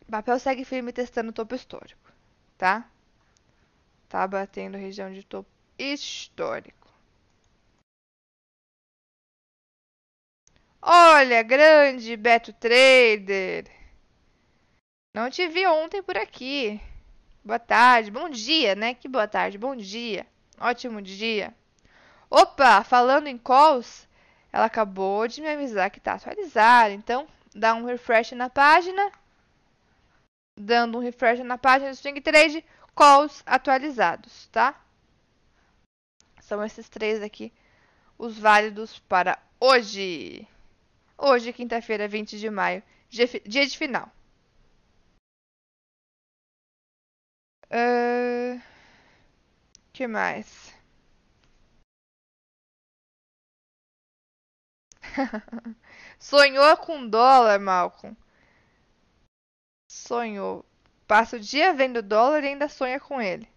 o papel segue firme testando o topo histórico, tá? Tá batendo região de topo histórico. Olha, grande Beto Trader. Não te vi ontem por aqui. Boa tarde, bom dia, né? Que boa tarde, bom dia. Ótimo dia. Opa, falando em calls, ela acabou de me avisar que está atualizada. Então, dá um refresh na página. Dando um refresh na página do Swing Trade, calls atualizados, tá? São esses três aqui os válidos para hoje. Hoje, quinta-feira, 20 de maio, dia de final. Uh, que mais? Sonhou com dólar, Malcolm? Sonhou. Passa o dia vendo dólar e ainda sonha com ele.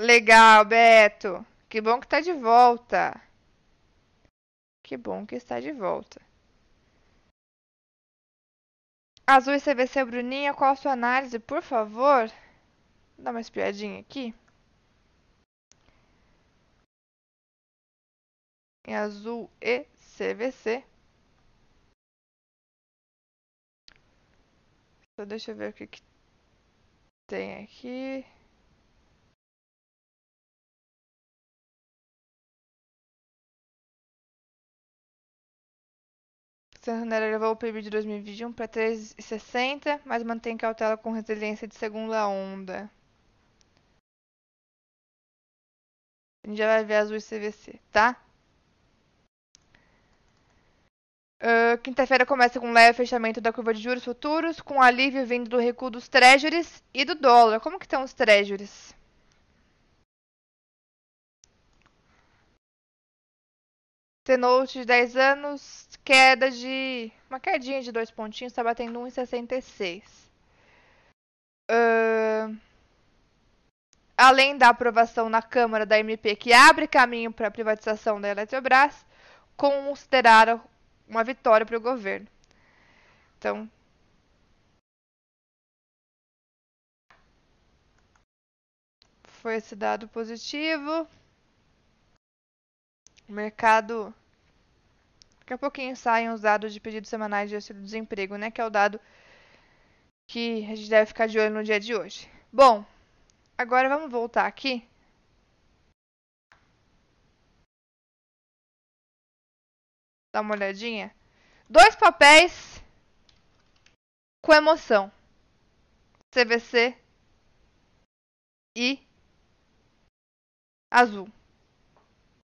Legal, Beto. Que bom que está de volta. Que bom que está de volta. Azul e CVC Bruninha, qual a sua análise, por favor? Dá uma espiadinha aqui. Em azul e CVC. Só deixa eu ver o que, que tem aqui. Santander elevou o PIB de 2021 para 3,60, mas mantém cautela com resiliência de segunda onda. A gente já vai ver azul e CVC, tá? Uh, Quinta-feira começa com um leve fechamento da curva de juros futuros, com alívio vindo do recuo dos treasuries e do dólar. Como que estão os treasuries? T-Note de 10 anos, queda de. Uma quedinha de dois pontinhos, está batendo 1,66. Uh, além da aprovação na Câmara da MP, que abre caminho para a privatização da Eletrobras, consideraram uma vitória para o governo. Então. Foi esse dado positivo. O mercado. Daqui a pouquinho saem os dados de pedidos semanais de auxílio-desemprego, né? Que é o dado que a gente deve ficar de olho no dia de hoje. Bom, agora vamos voltar aqui. Dá uma olhadinha. Dois papéis com emoção. CVC e azul,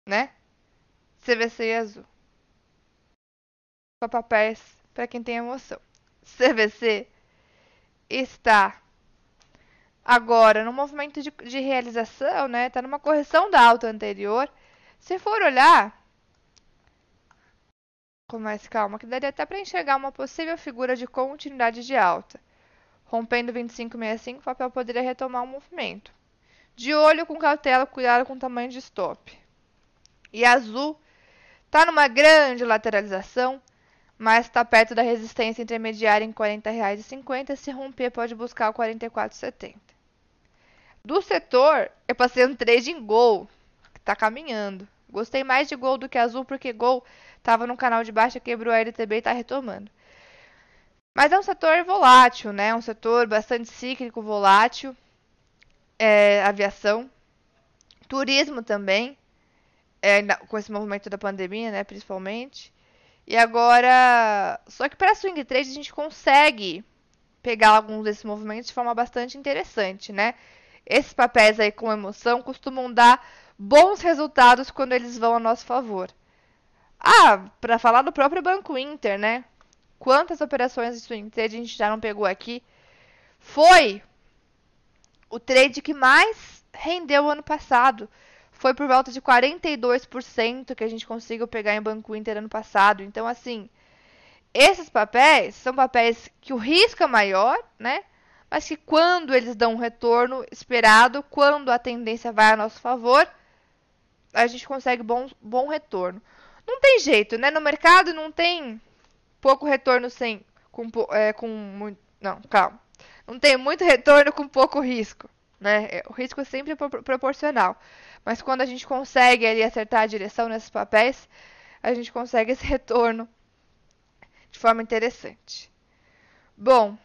né? CVC e azul. Só papéis para quem tem emoção. CVC está agora no movimento de, de realização, né? Está numa correção da alta anterior. Se for olhar com mais calma, que daria até para enxergar uma possível figura de continuidade de alta. Rompendo 25,65, o papel poderia retomar o movimento. De olho com cautela, cuidado com o tamanho de stop. E azul Está numa grande lateralização, mas está perto da resistência intermediária em R$ 40,50. Se romper, pode buscar o 44,70. Do setor, eu passei um trade em Gol, que tá caminhando. Gostei mais de Gol do que Azul, porque Gol tava no canal de baixa, quebrou a LTB e tá retomando. Mas é um setor volátil, né? Um setor bastante cíclico, volátil. É, aviação. Turismo também. É, com esse movimento da pandemia, né? Principalmente. E agora. Só que para swing trade a gente consegue pegar alguns desses movimentos de forma bastante interessante, né? Esses papéis aí com emoção costumam dar bons resultados quando eles vão a nosso favor. Ah, para falar do próprio Banco Inter, né? Quantas operações de swing trade a gente já não pegou aqui? Foi o trade que mais rendeu ano passado. Foi por volta de 42% que a gente conseguiu pegar em Banco Inter ano passado. Então, assim, esses papéis são papéis que o risco é maior, né? Mas que quando eles dão um retorno esperado, quando a tendência vai a nosso favor, a gente consegue bom, bom retorno. Não tem jeito, né? No mercado não tem pouco retorno sem com, é, com muito. Não, calma. Não tem muito retorno com pouco risco. Né? É, o risco é sempre proporcional. Mas quando a gente consegue ali acertar a direção nesses papéis, a gente consegue esse retorno de forma interessante. Bom,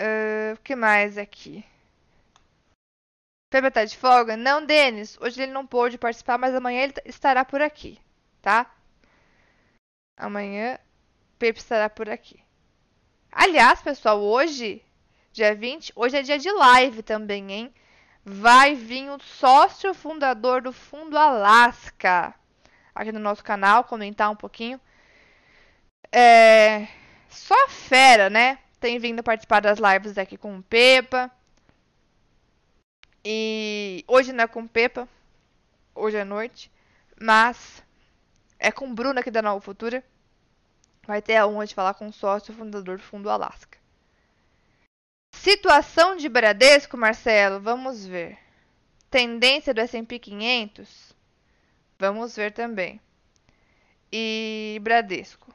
uh, o que mais aqui? Pepe tá de folga? Não, Denis. Hoje ele não pôde participar, mas amanhã ele estará por aqui, tá? Amanhã Pepe estará por aqui. Aliás, pessoal, hoje, dia 20, hoje é dia de live também, hein? Vai vir o sócio fundador do Fundo Alaska aqui no nosso canal, comentar um pouquinho. É... Só fera, né? Tem vindo participar das lives aqui com o Pepa. E hoje não é com Pepa, hoje é noite, mas é com o Bruno aqui da Nova Futura. Vai ter a honra de falar com o sócio fundador do Fundo Alasca. Situação de Bradesco, Marcelo, vamos ver. Tendência do S&P 500, vamos ver também. E Bradesco.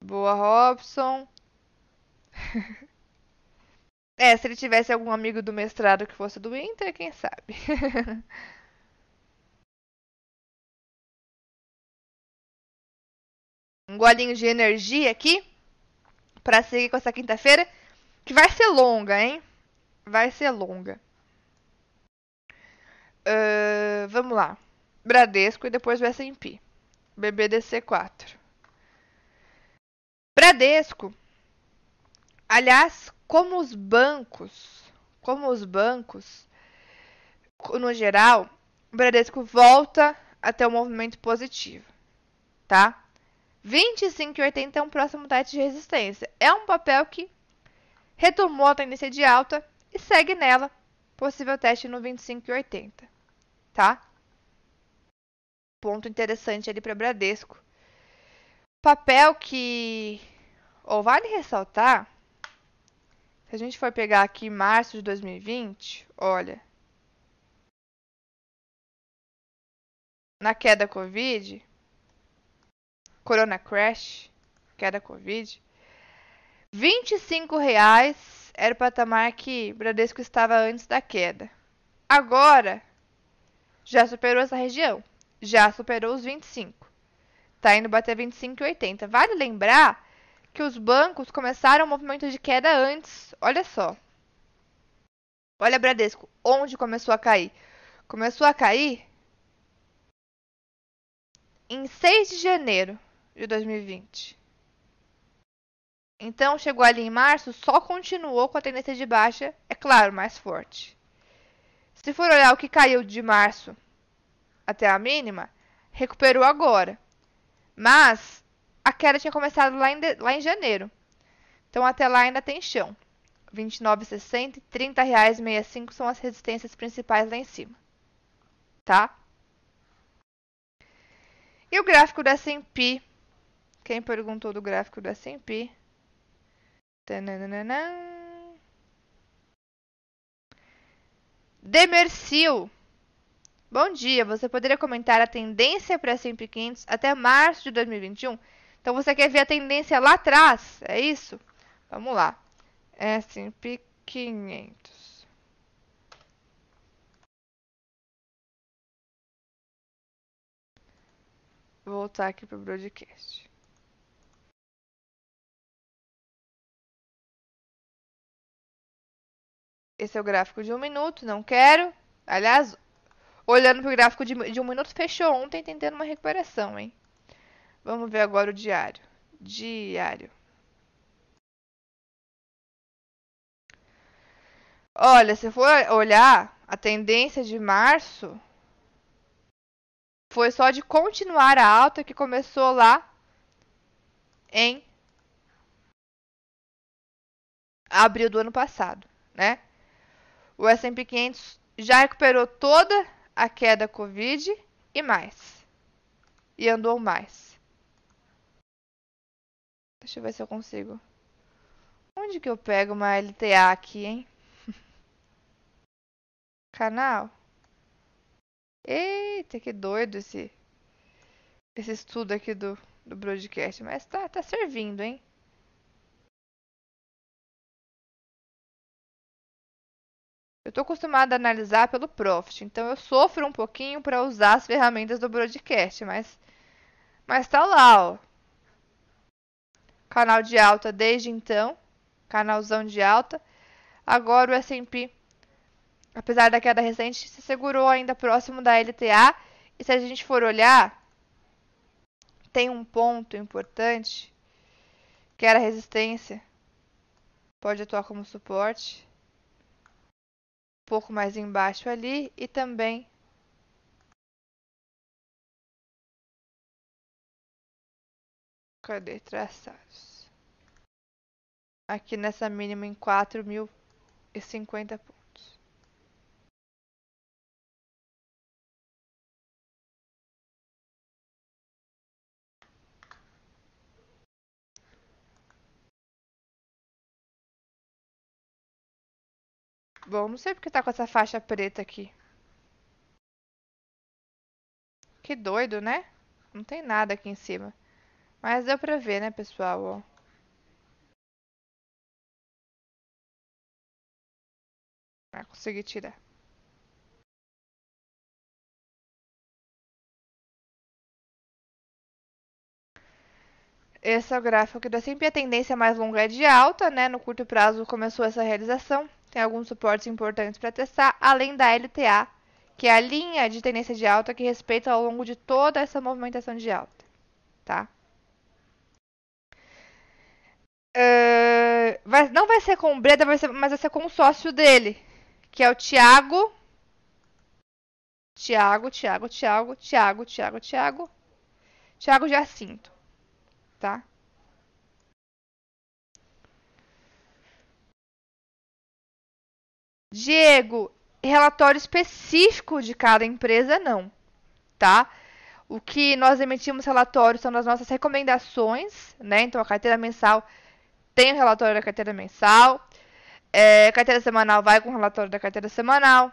Boa, Robson. É, se ele tivesse algum amigo do mestrado que fosse do Inter, quem sabe? um golinho de energia aqui para seguir com essa quinta-feira, que vai ser longa, hein? Vai ser longa. Uh, vamos lá. Bradesco e depois o S&P. BBDC4. Bradesco. Aliás, como os bancos, como os bancos, no geral, o Bradesco volta a ter um movimento positivo, tá? 25,80 é um próximo teste de resistência. É um papel que retomou a tendência de alta e segue nela, possível teste no 25,80, tá? Ponto interessante ali para Bradesco. Papel que, ou vale ressaltar, se a gente for pegar aqui março de 2020, olha. Na queda Covid, Corona Crash, queda Covid, 25 reais era o patamar que Bradesco estava antes da queda. Agora, já superou essa região. Já superou os 25. Está indo bater 25,80. Vale lembrar que os bancos começaram o movimento de queda antes. Olha só. Olha Bradesco, onde começou a cair? Começou a cair em 6 de janeiro de 2020. Então, chegou ali em março, só continuou com a tendência de baixa, é claro, mais forte. Se for olhar o que caiu de março até a mínima, recuperou agora. Mas a queda tinha começado lá em, de, lá em janeiro. Então até lá ainda tem chão. R$ 29,60 e R$ 30,65 são as resistências principais lá em cima. Tá? E o gráfico do S&P? Quem perguntou do gráfico do S&P? Demersil. Bom dia, você poderia comentar a tendência para S&P 500 até março de 2021? Então você quer ver a tendência lá atrás, é isso? Vamos lá. S&P 500. Vou voltar aqui para o broadcast. Esse é o gráfico de um minuto, não quero. Aliás, olhando para o gráfico de, de um minuto, fechou ontem tentando uma recuperação, hein? Vamos ver agora o diário. Diário. Olha, se for olhar a tendência de março, foi só de continuar a alta que começou lá em abril do ano passado, né? O S&P 500 já recuperou toda a queda Covid e mais. E andou mais. Deixa eu ver se eu consigo. Onde que eu pego uma LTA aqui, hein? Canal. Eita, que doido esse esse estudo aqui do, do broadcast. Mas tá, tá servindo, hein? Estou acostumada a analisar pelo Profit, então eu sofro um pouquinho para usar as ferramentas do broadcast, mas mas tá lá, ó. Canal de alta desde então, canalzão de alta. Agora o S&P, apesar da queda recente, se segurou ainda próximo da LTA. E se a gente for olhar, tem um ponto importante, que era a resistência. Pode atuar como suporte. Pouco mais embaixo ali e também Cadê traçados? Aqui nessa mínima em 4.050 pontos. Bom, não sei porque tá com essa faixa preta aqui. Que doido, né? Não tem nada aqui em cima. Mas deu pra ver, né, pessoal? Ó. Vai conseguir tirar. Esse é o gráfico que dá sempre a tendência mais longa é de alta, né? No curto prazo começou essa realização. Tem alguns suportes importantes para testar, além da LTA, que é a linha de tendência de alta que respeita ao longo de toda essa movimentação de alta, tá? Uh, vai, não vai ser com o Breda, vai ser, mas vai ser com o sócio dele, que é o Thiago. Thiago, Thiago, Thiago, Thiago, Thiago, Thiago. Thiago Jacinto. Tá? Diego, relatório específico de cada empresa, não. Tá? O que nós emitimos relatórios são as nossas recomendações, né? Então, a carteira mensal tem o relatório da carteira mensal. É, carteira semanal vai com o relatório da carteira semanal.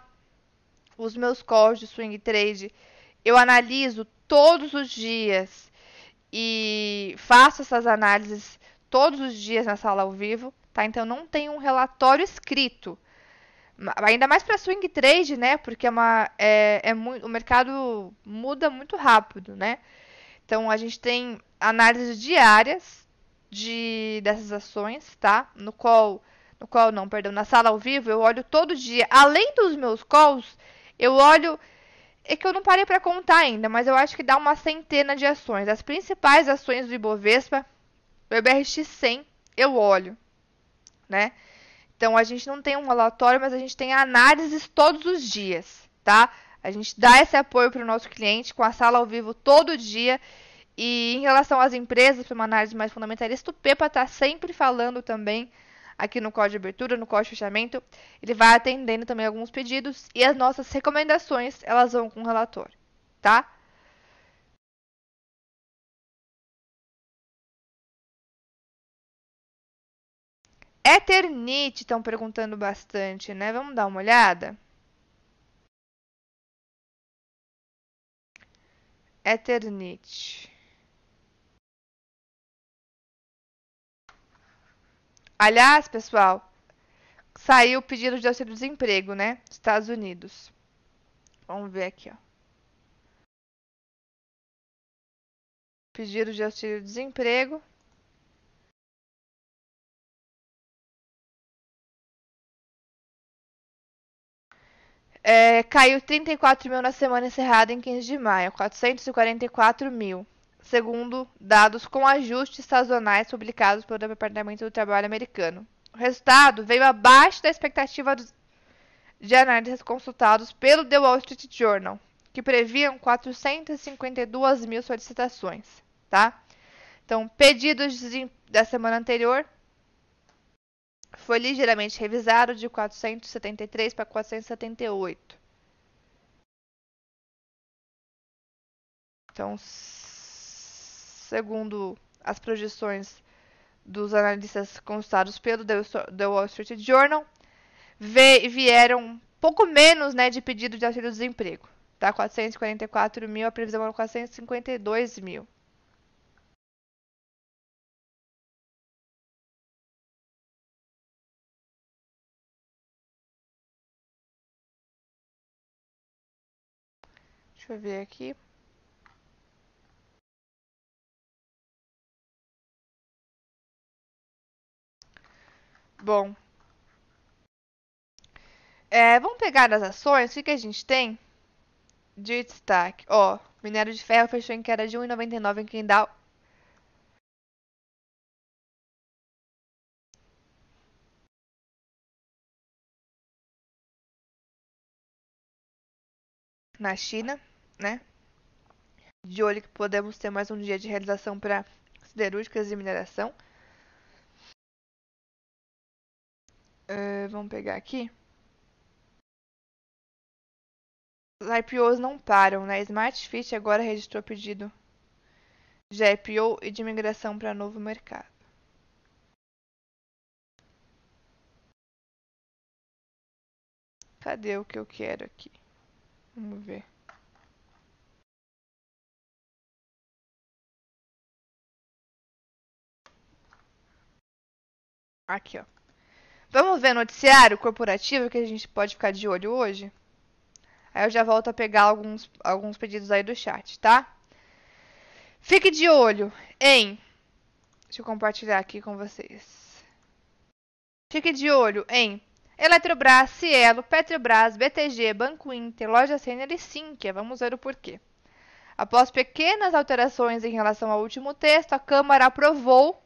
Os meus calls de swing trade eu analiso todos os dias e faço essas análises todos os dias na sala ao vivo, tá? Então não tem um relatório escrito. Ainda mais para swing trade, né? Porque é uma, é, é muito, o mercado muda muito rápido, né? Então a gente tem análises diárias de dessas ações, tá? No qual, no qual não, perdão, na sala ao vivo eu olho todo dia, além dos meus calls, eu olho é que eu não parei para contar ainda, mas eu acho que dá uma centena de ações. As principais ações do Ibovespa, o IBRX 100, eu olho, né? Então a gente não tem um relatório, mas a gente tem análises todos os dias, tá? A gente dá esse apoio para o nosso cliente com a sala ao vivo todo dia e em relação às empresas, para uma análise mais fundamentalista, o Pepa está sempre falando também aqui no código de abertura, no código de fechamento. Ele vai atendendo também alguns pedidos e as nossas recomendações, elas vão com o relatório, tá? Eternite estão perguntando bastante, né? Vamos dar uma olhada? Eternite. Aliás, pessoal, saiu o pedido de auxílio-desemprego, né? Estados Unidos. Vamos ver aqui, ó. Pedido de auxílio-desemprego. É, caiu 34 mil na semana encerrada em 15 de maio, 444 mil, segundo dados com ajustes sazonais publicados pelo Departamento do Trabalho americano. O resultado veio abaixo da expectativa dos, de análises consultados pelo The Wall Street Journal, que previam 452 mil solicitações, tá? Então, pedidos da semana anterior foi ligeiramente revisado de 473 para 478. Então, segundo as projeções dos analistas consultados pelo The Wall Street Journal, vieram pouco menos né, de pedido de auxílio-desemprego. Tá? 444 mil, a previsão era 452 mil. Deixa eu ver aqui. Bom. É, vamos pegar as ações. O que, que a gente tem de destaque? Ó, minério de ferro fechou em queda de 1,99 em Kendall. Na China né? De olho que podemos ter mais um dia de realização para siderúrgicas e mineração. Uh, vamos pegar aqui. Os IPOs não param, né? Smart Fit agora registrou pedido de IPO e de migração para novo mercado. Cadê o que eu quero aqui? Vamos ver. Aqui, ó. Vamos ver noticiário corporativo que a gente pode ficar de olho hoje? Aí eu já volto a pegar alguns, alguns pedidos aí do chat, tá? Fique de olho em. Deixa eu compartilhar aqui com vocês. Fique de olho em Eletrobras, Cielo, Petrobras, BTG, Banco Inter, Loja Sênior e Sinqia. Vamos ver o porquê. Após pequenas alterações em relação ao último texto, a Câmara aprovou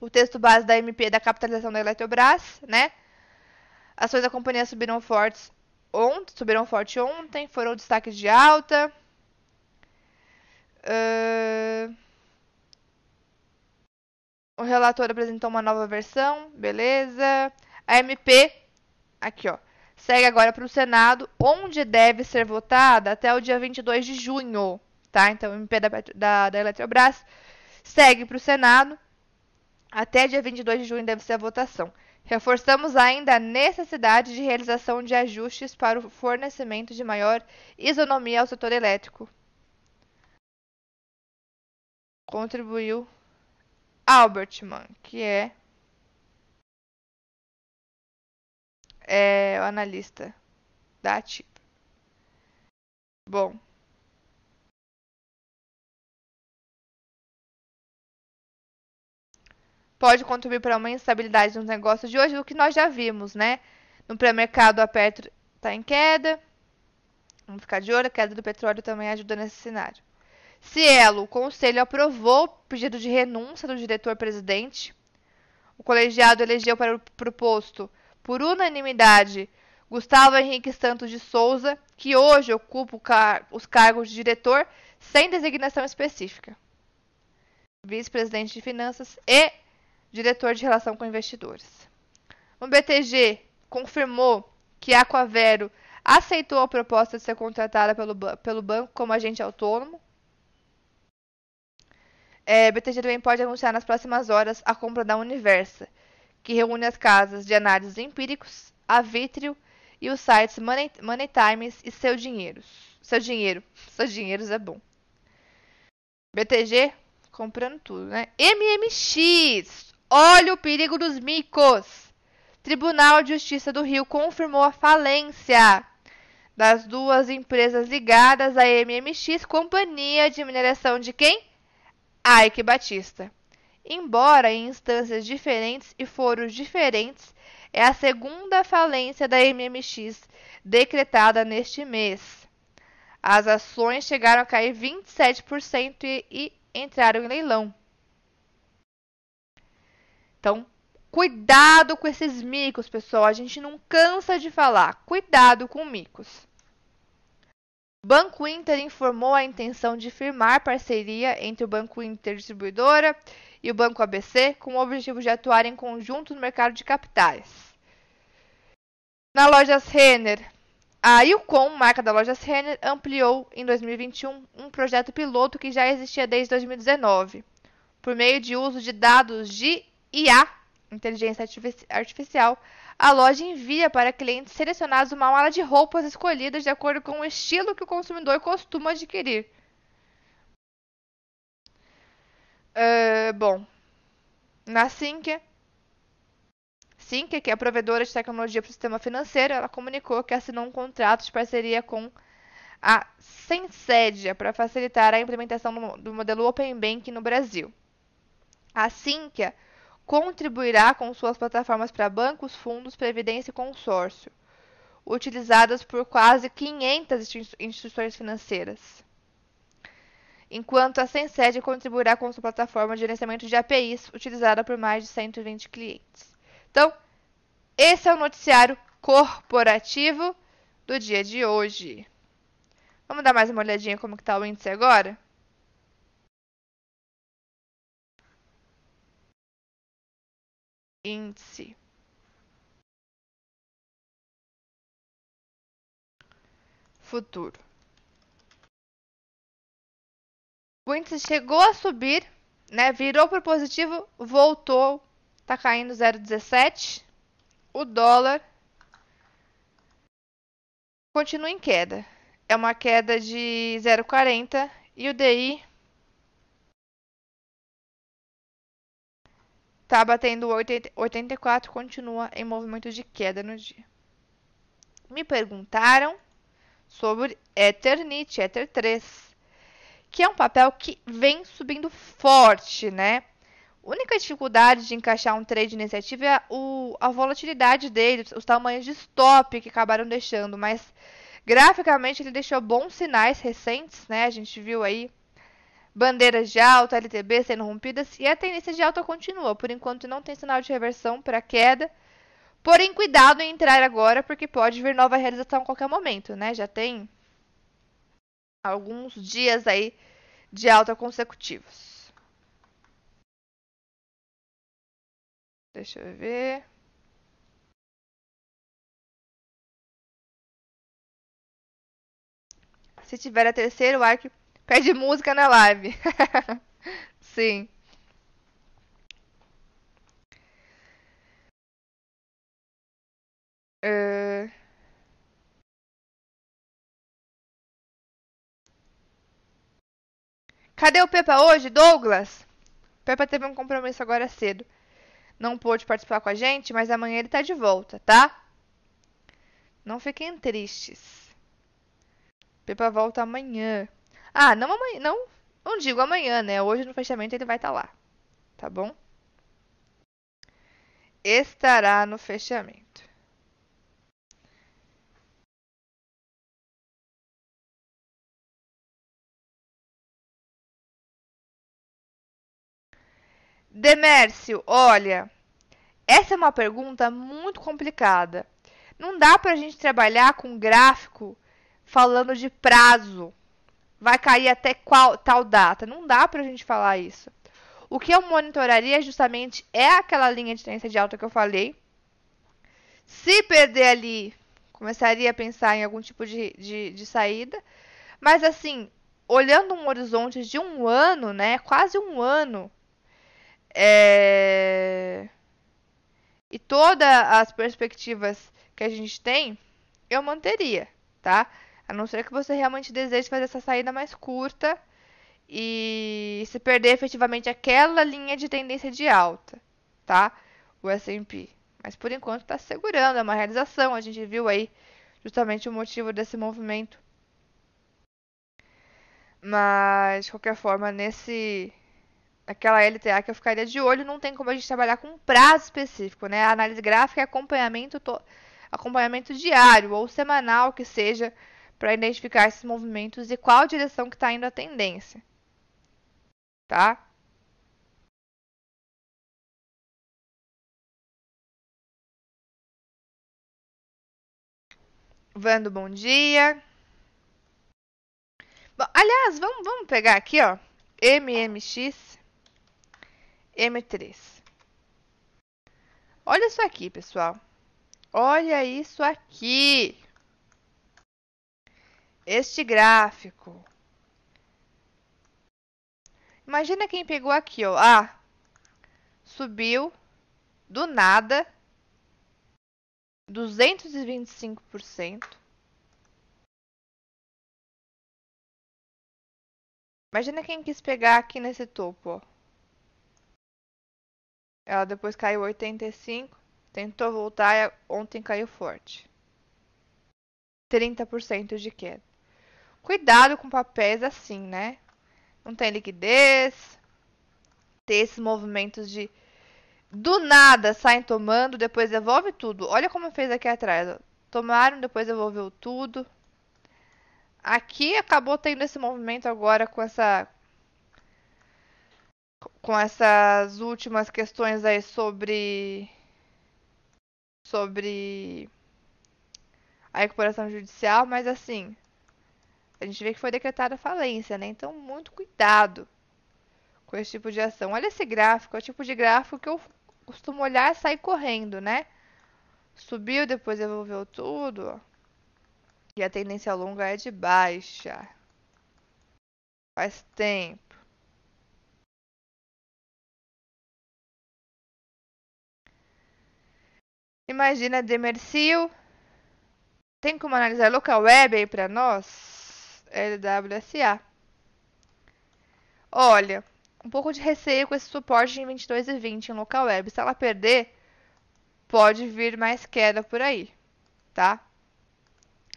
o texto base da MP da capitalização da Eletrobras, né? Ações da companhia subiram fortes ontem, subiram forte ontem, foram destaques de alta. Uh... O relator apresentou uma nova versão, beleza. A MP, aqui ó, segue agora para o Senado, onde deve ser votada até o dia 22 de junho, tá? Então, a MP da, da, da Eletrobras segue para o Senado até dia 22 de junho deve ser a votação. Reforçamos ainda a necessidade de realização de ajustes para o fornecimento de maior isonomia ao setor elétrico. Contribuiu Albertman, que é, é o analista da Ativa. Bom, pode contribuir para uma instabilidade nos negócios de hoje, o que nós já vimos, né? No pré-mercado, a Petro está em queda. Vamos ficar de olho, a queda do petróleo também ajuda nesse cenário. Cielo, o conselho aprovou o pedido de renúncia do diretor-presidente. O colegiado elegeu para o posto, por unanimidade, Gustavo Henrique Santos de Souza, que hoje ocupa car os cargos de diretor sem designação específica. Vice-presidente de Finanças e diretor de relação com investidores. O BTG confirmou que a Aquavero aceitou a proposta de ser contratada pelo, pelo banco como agente autônomo. É, BTG também pode anunciar nas próximas horas a compra da Universa, que reúne as casas de análises empíricos, a Vitrio e os sites Money, Money Times e seu dinheiro. Seu dinheiro. Seus dinheiros é bom. BTG comprando tudo, né? MMX Olha o perigo dos micos! Tribunal de Justiça do Rio confirmou a falência das duas empresas ligadas à MMX, companhia de mineração de quem? Ike Batista. Embora em instâncias diferentes e foros diferentes, é a segunda falência da MMX decretada neste mês. As ações chegaram a cair 27% e, e entraram em leilão. Então, cuidado com esses micos, pessoal. A gente não cansa de falar. Cuidado com micos. Banco Inter informou a intenção de firmar parceria entre o Banco Inter Distribuidora e o Banco ABC com o objetivo de atuar em conjunto no mercado de capitais. Na lojas Renner, a Ilcom, marca da lojas Renner, ampliou em 2021 um projeto piloto que já existia desde 2019, por meio de uso de dados de IA, inteligência artificial, a loja envia para clientes selecionados uma mala de roupas escolhidas de acordo com o estilo que o consumidor costuma adquirir. Uh, bom, na Sinqia, Sinqia, que é a provedora de tecnologia para o sistema financeiro, ela comunicou que assinou um contrato de parceria com a Sensedia para facilitar a implementação do modelo Open Banking no Brasil. A Sinqia contribuirá com suas plataformas para bancos, fundos, previdência e consórcio, utilizadas por quase 500 instituições financeiras. Enquanto a Sensed contribuirá com sua plataforma de gerenciamento de APIs, utilizada por mais de 120 clientes. Então, esse é o noticiário corporativo do dia de hoje. Vamos dar mais uma olhadinha como está o índice agora? Índice futuro. O índice chegou a subir, né? Virou para positivo, voltou, tá caindo 0,17. O dólar continua em queda. É uma queda de 0,40 e o DI Tá batendo 84, continua em movimento de queda no dia. Me perguntaram sobre Eternit, Ether 3, que é um papel que vem subindo forte, né? A única dificuldade de encaixar um trade nesse ativo é o, a volatilidade dele, os tamanhos de stop que acabaram deixando, mas graficamente ele deixou bons sinais recentes, né? A gente viu aí bandeiras de alta, LTB sendo rompidas e a tendência de alta continua. Por enquanto não tem sinal de reversão para queda. Porém, cuidado em entrar agora, porque pode vir nova realização a qualquer momento, né? Já tem alguns dias aí de alta consecutivos. Deixa eu ver. Se tiver a terceiro arco Pede música na live. Sim. Uh... Cadê o Pepa hoje, Douglas? Pepa teve um compromisso agora cedo. Não pôde participar com a gente, mas amanhã ele tá de volta, tá? Não fiquem tristes. Pepa volta amanhã. Ah, não amanhã, não, não digo amanhã, né? Hoje no fechamento ele vai estar tá lá. Tá bom? Estará no fechamento. Demércio, olha, essa é uma pergunta muito complicada. Não dá para a gente trabalhar com gráfico falando de prazo vai cair até qual tal data. Não dá para a gente falar isso. O que eu monitoraria justamente é aquela linha de tendência de alta que eu falei. Se perder ali, começaria a pensar em algum tipo de, de, de saída. Mas assim, olhando um horizonte de um ano, né? Quase um ano. É... E todas as perspectivas que a gente tem, eu manteria, tá? A não ser que você realmente deseje fazer essa saída mais curta e se perder efetivamente aquela linha de tendência de alta. tá? O S&P. Mas por enquanto está segurando, é uma realização. A gente viu aí justamente o motivo desse movimento. Mas, de qualquer forma, nesse aquela LTA que eu ficaria de olho, não tem como a gente trabalhar com um prazo específico, né? A análise gráfica é acompanhamento, acompanhamento diário ou semanal que seja para identificar esses movimentos e qual direção que está indo a tendência. Tá? Vando, bom dia. Bom, aliás, vamos, vamos pegar aqui, ó, MMX M3. Olha isso aqui, pessoal. Olha isso aqui. Este gráfico. Imagina quem pegou aqui, ó. Ah, subiu do nada 225%. Imagina quem quis pegar aqui nesse topo, ó. Ela depois caiu 85, tentou voltar e ontem caiu forte. 30% de queda. Cuidado com papéis assim, né? Não tem liquidez. Tem esses movimentos de do nada saem tomando, depois devolve tudo. Olha como fez aqui atrás. Ó. Tomaram, depois devolveu tudo. Aqui acabou tendo esse movimento agora com essa com essas últimas questões aí sobre sobre a recuperação judicial, mas assim, a gente vê que foi decretada falência, né? Então, muito cuidado com esse tipo de ação. Olha esse gráfico, é o tipo de gráfico que eu costumo olhar e sair correndo, né? Subiu, depois devolveu tudo. E a tendência longa é de baixa. Faz tempo. Imagina Demersil. Tem como analisar local web aí para nós? LWSA. Olha, um pouco de receio com esse suporte em 22 e 20 em local web. Se ela perder, pode vir mais queda por aí, tá?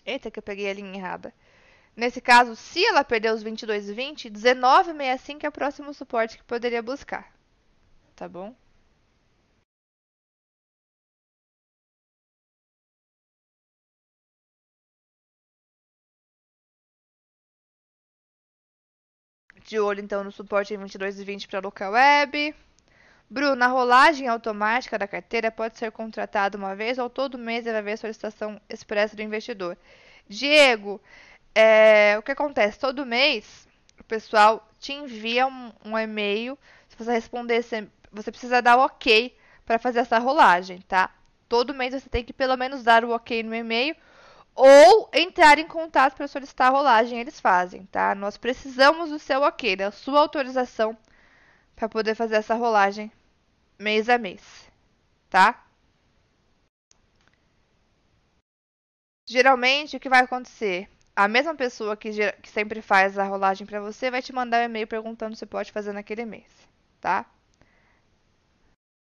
Eita, que eu peguei a linha errada. Nesse caso, se ela perder os 22 e 20, 19,65 é o próximo suporte que poderia buscar. Tá bom? De olho então no suporte em 22 e 20 para local web. Bruno, a rolagem automática da carteira pode ser contratada uma vez ou todo mês deve haver solicitação expressa do investidor. Diego, é, o que acontece? Todo mês o pessoal te envia um, um e-mail. Se você responder, você precisa dar o ok para fazer essa rolagem, tá? Todo mês você tem que pelo menos dar o ok no e-mail ou entrar em contato para solicitar a rolagem, eles fazem, tá? Nós precisamos do seu ok, da sua autorização para poder fazer essa rolagem mês a mês, tá? Geralmente, o que vai acontecer? A mesma pessoa que, que sempre faz a rolagem para você vai te mandar um e-mail perguntando se pode fazer naquele mês, tá?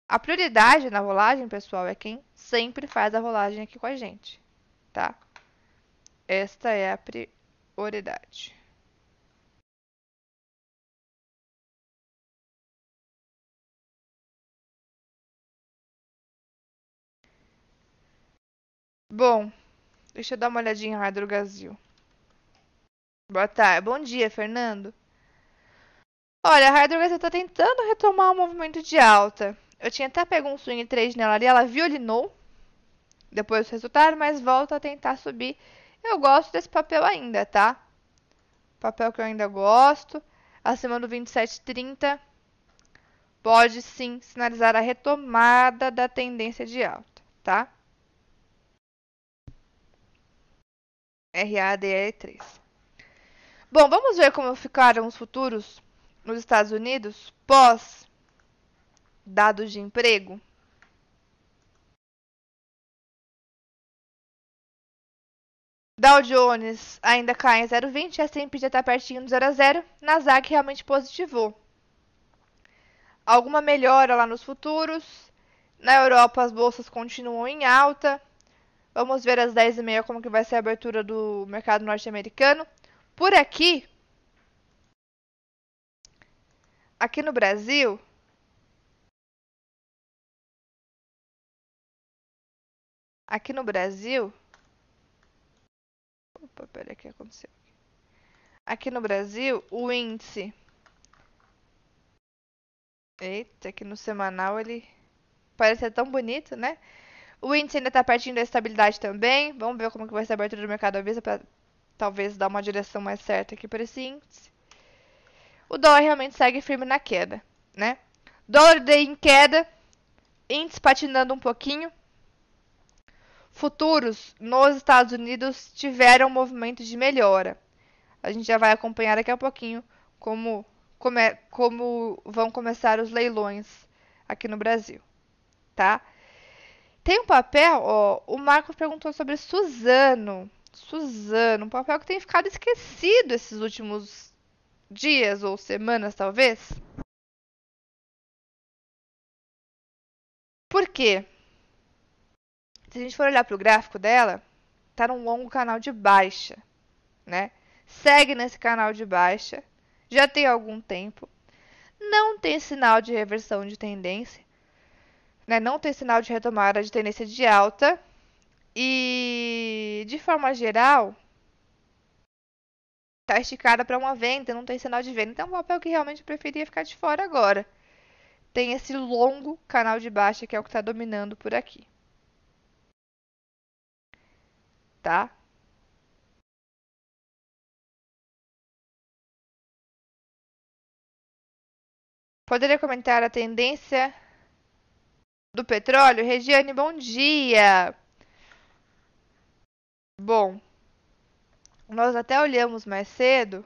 A prioridade na rolagem, pessoal, é quem sempre faz a rolagem aqui com a gente, tá? Esta é a prioridade. Bom, deixa eu dar uma olhadinha no Hydro Brasil. Boa tarde. Bom dia, Fernando. Olha, a Hydro Brasil tá tentando retomar o movimento de alta. Eu tinha até pego um swing trade nela ali, ela violinou depois do resultado, mas volta a tentar subir eu gosto desse papel ainda, tá? Papel que eu ainda gosto. Acima do 27,30 pode sim sinalizar a retomada da tendência de alta, tá? RADE3. Bom, vamos ver como ficaram os futuros nos Estados Unidos pós dados de emprego. Dow Jones ainda cai em 0,20, S&P já está pertinho do 0 a 0, Nasdaq realmente positivou. alguma melhora lá nos futuros. Na Europa as bolsas continuam em alta. Vamos ver às 10h30 como que vai ser a abertura do mercado norte-americano. Por aqui, aqui no Brasil, aqui no Brasil, opa, peraí, o que aconteceu? Aqui no Brasil, o índice, eita, aqui no semanal ele parece ser tão bonito, né? O índice ainda está pertinho da estabilidade também. Vamos ver como que vai ser a abertura do mercado à vista para talvez dar uma direção mais certa aqui para esse índice. O dólar realmente segue firme na queda, né? Dólar em queda, índice patinando um pouquinho. Futuros nos Estados Unidos tiveram um movimento de melhora. A gente já vai acompanhar daqui a pouquinho como, como, é, como vão começar os leilões aqui no Brasil, tá? Tem um papel, ó, o Marcos perguntou sobre Suzano. Suzano, um papel que tem ficado esquecido esses últimos dias ou semanas, talvez. Por quê? Se a gente for olhar para o gráfico dela, está num longo canal de baixa, né? Segue nesse canal de baixa, já tem algum tempo. Não tem sinal de reversão de tendência né, não tem sinal de retomada de tendência de alta. E, de forma geral, está esticada para uma venda, não tem sinal de venda. Então, é um papel que realmente eu preferia ficar de fora agora. Tem esse longo canal de baixa que é o que está dominando por aqui. Tá? Poderia comentar a tendência do petróleo. Regiane, bom dia! Bom, nós até olhamos mais cedo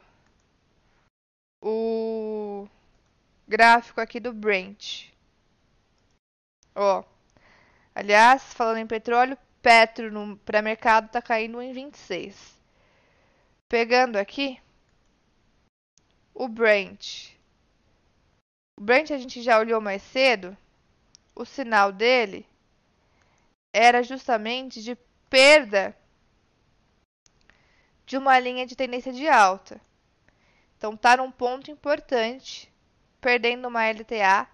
o gráfico aqui do Brent. Ó, aliás, falando em petróleo, Petro no pré-mercado está caindo em 26. Pegando aqui o Brent. O Brent a gente já olhou mais cedo o sinal dele era justamente de perda de uma linha de tendência de alta. Então está num ponto importante, perdendo uma LTA,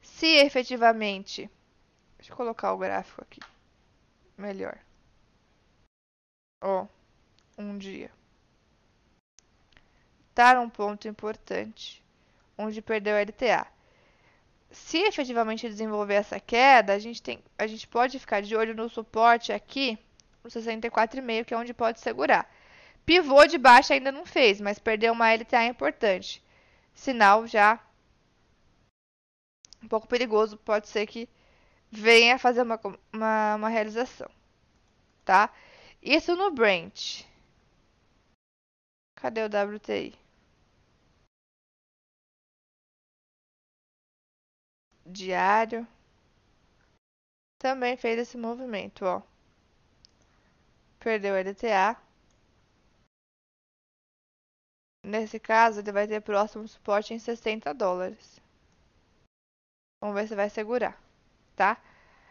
se efetivamente. Deixa eu colocar o gráfico aqui. Melhor. Ó, um dia. Está num ponto importante, onde perdeu a LTA se efetivamente desenvolver essa queda, a gente, tem, a gente pode ficar de olho no suporte aqui, no 64,5, que é onde pode segurar. Pivô de baixa ainda não fez, mas perdeu uma LTA importante. Sinal já um pouco perigoso, pode ser que venha fazer uma, uma, uma realização. Tá? Isso no Brent. Cadê o WTI? diário também fez esse movimento, ó. Perdeu a LTA. Nesse caso, ele vai ter próximo suporte em 60 dólares. Vamos ver se vai segurar, tá?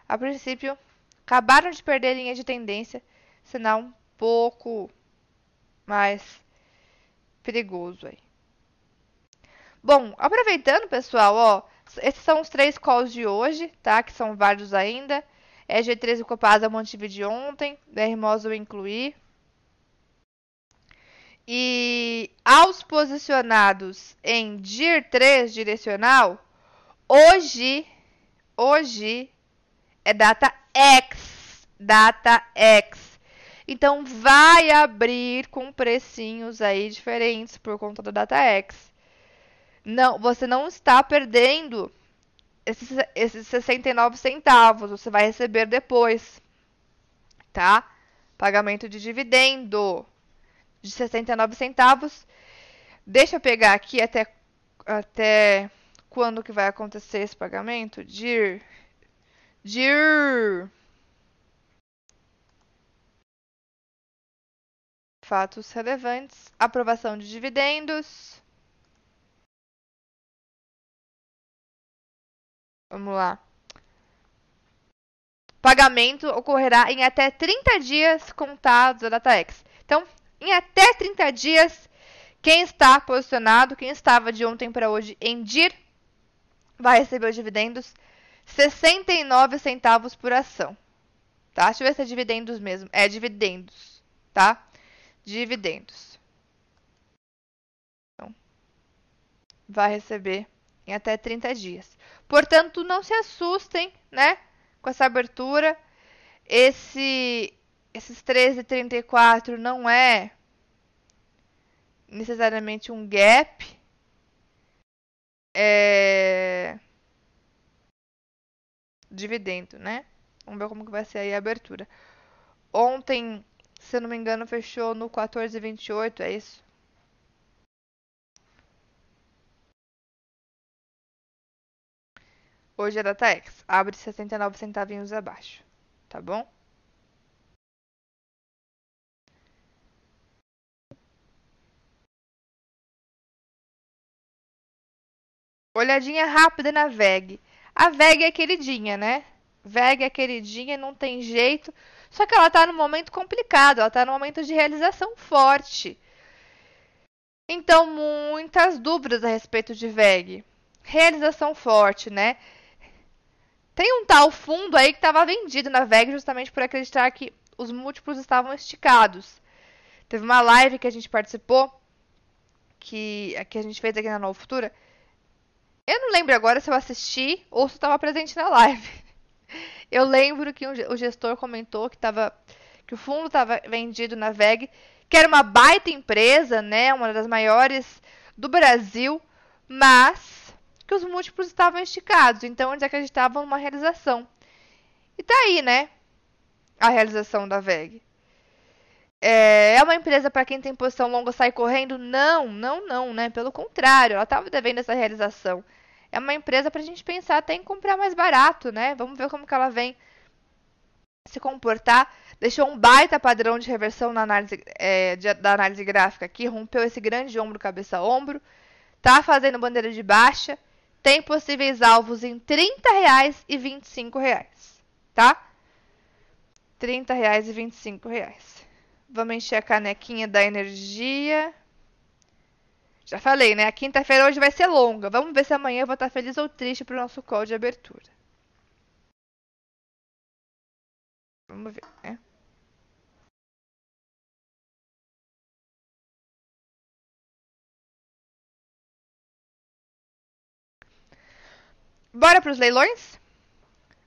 A princípio, acabaram de perder a linha de tendência, sinal um pouco mais perigoso aí. Bom, aproveitando, pessoal, ó, esses são os três calls de hoje, tá? Que são válidos ainda. É G13 Copasa mantive de ontem, BR eu incluí. E aos posicionados em DIR 3 direcional, hoje, hoje é data X, data X. Então vai abrir com precinhos aí diferentes por conta da data X não, você não está perdendo esses, esses 69 centavos, você vai receber depois, tá? Pagamento de dividendo de 69 centavos. Deixa eu pegar aqui até, até quando que vai acontecer esse pagamento. DIR. DIR. Fatos relevantes. Aprovação de dividendos. Vamos lá. Pagamento ocorrerá em até 30 dias contados da data X. Então, em até 30 dias, quem está posicionado, quem estava de ontem para hoje em DIR, vai receber os dividendos 69 centavos por ação. Tá? Deixa eu ver se é dividendos mesmo. É dividendos, tá? Dividendos. Então, vai receber em até 30 dias. Portanto, não se assustem, né, com essa abertura. Esse esses 13,34 não é necessariamente um gap. É dividendo, né? Vamos ver como que vai ser aí a abertura. Ontem, se eu não me engano, fechou no 14,28, é isso? Hoje é data. Abre 69 centavinhos abaixo. Tá bom? Olhadinha rápida na VEG. A VEG é queridinha, né? VEG é queridinha, não tem jeito. Só que ela tá num momento complicado, ela tá num momento de realização forte. Então, muitas dúvidas a respeito de VEG. Realização forte, né? Tem um tal fundo aí que estava vendido na VEG justamente por acreditar que os múltiplos estavam esticados. Teve uma live que a gente participou, que, que a gente fez aqui na Nova Futura, eu não lembro agora se eu assisti ou se estava presente na live. Eu lembro que o gestor comentou que, tava, que o fundo estava vendido na VEG, que era uma baita empresa, né, uma das maiores do Brasil, mas que os múltiplos estavam esticados, então eles acreditavam numa realização. E tá aí, né, a realização da VEG. É, é uma empresa para quem tem posição longa sair correndo? Não, não, não, né? Pelo contrário, ela estava devendo essa realização. É uma empresa para a gente pensar até em comprar mais barato, né? Vamos ver como que ela vem se comportar. Deixou um baita padrão de reversão na análise, é, de, da análise gráfica aqui, rompeu esse grande ombro, cabeça, ombro. Tá fazendo bandeira de baixa. Tem possíveis alvos em R$ 30,00 e R$ 25,00, tá? R$ 30,00 e R$ 25,00. Vamos encher a canequinha da energia. Já falei, né? A quinta-feira hoje vai ser longa. Vamos ver se amanhã eu vou estar feliz ou triste para o nosso call de abertura. Vamos ver, né? Bora para os leilões?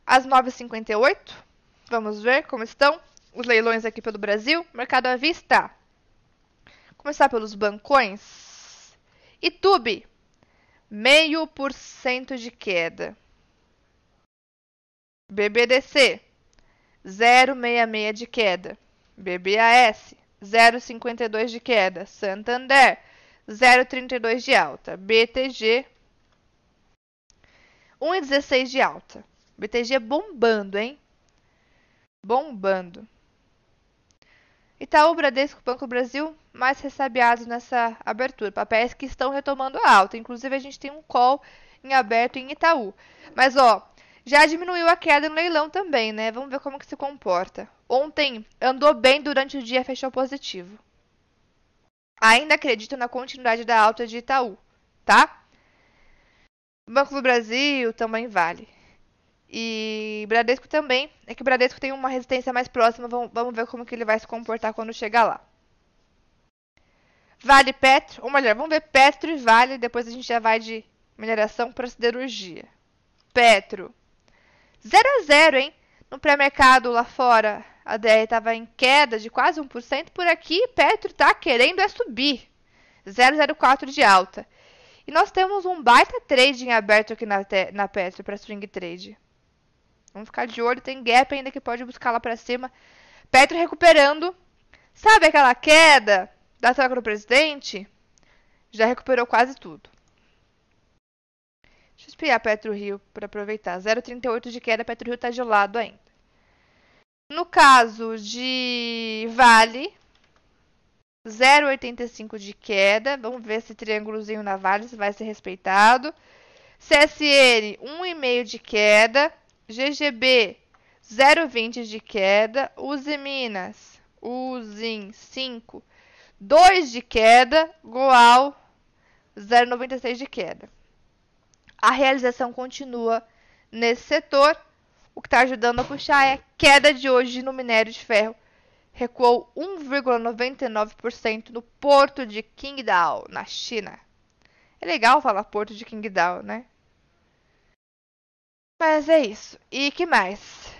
Às 9h58. Vamos ver como estão os leilões aqui pelo Brasil. Mercado à vista. Começar pelos bancões. YouTube, meio por cento de queda. BBDC, 0,66 de queda. BBAS, 0,52 de queda. Santander, 0,32 de alta. BTG, 1,16 de alta. BTG bombando, hein? Bombando. Itaú, Bradesco, Banco do Brasil, mais ressabiados nessa abertura. Papéis que estão retomando a alta. Inclusive, a gente tem um call em aberto em Itaú. Mas, ó, já diminuiu a queda no leilão também, né? Vamos ver como que se comporta. Ontem andou bem durante o dia, fechou positivo. Ainda acredito na continuidade da alta de Itaú, tá? Banco do Brasil também vale. E Bradesco também. É que Bradesco tem uma resistência mais próxima. Vamos, ver como que ele vai se comportar quando chegar lá. Vale Petro, ou melhor, vamos ver Petro e Vale. Depois a gente já vai de mineração para siderurgia. Petro. 0 a 0, hein? No pré-mercado lá fora, a DR estava em queda de quase 1%. Por aqui, Petro está querendo é subir. 0,04 de alta. E nós temos um baita trading aberto aqui na, na Petro para swing trade. Vamos ficar de olho. Tem gap ainda que pode buscar lá para cima. Petro recuperando. Sabe aquela queda da troca do presidente? Já recuperou quase tudo. Deixa eu espiar Petro Rio para aproveitar. 0,38 de queda, Petro Rio está gelado ainda. No caso de Vale, 0,85 de queda. Vamos ver esse triângulozinho na Vale se vai ser respeitado. CSN 1,5 de queda, GGB 0,20 de queda, Uzi Minas, Uzin 5, 2 de queda, Goal 0,96 de queda. A realização continua nesse setor. O que está ajudando a puxar é a queda de hoje no minério de ferro. Recuou 1,99% no porto de Qingdao, na China. É legal falar porto de Qingdao, né? Mas é isso. E que mais?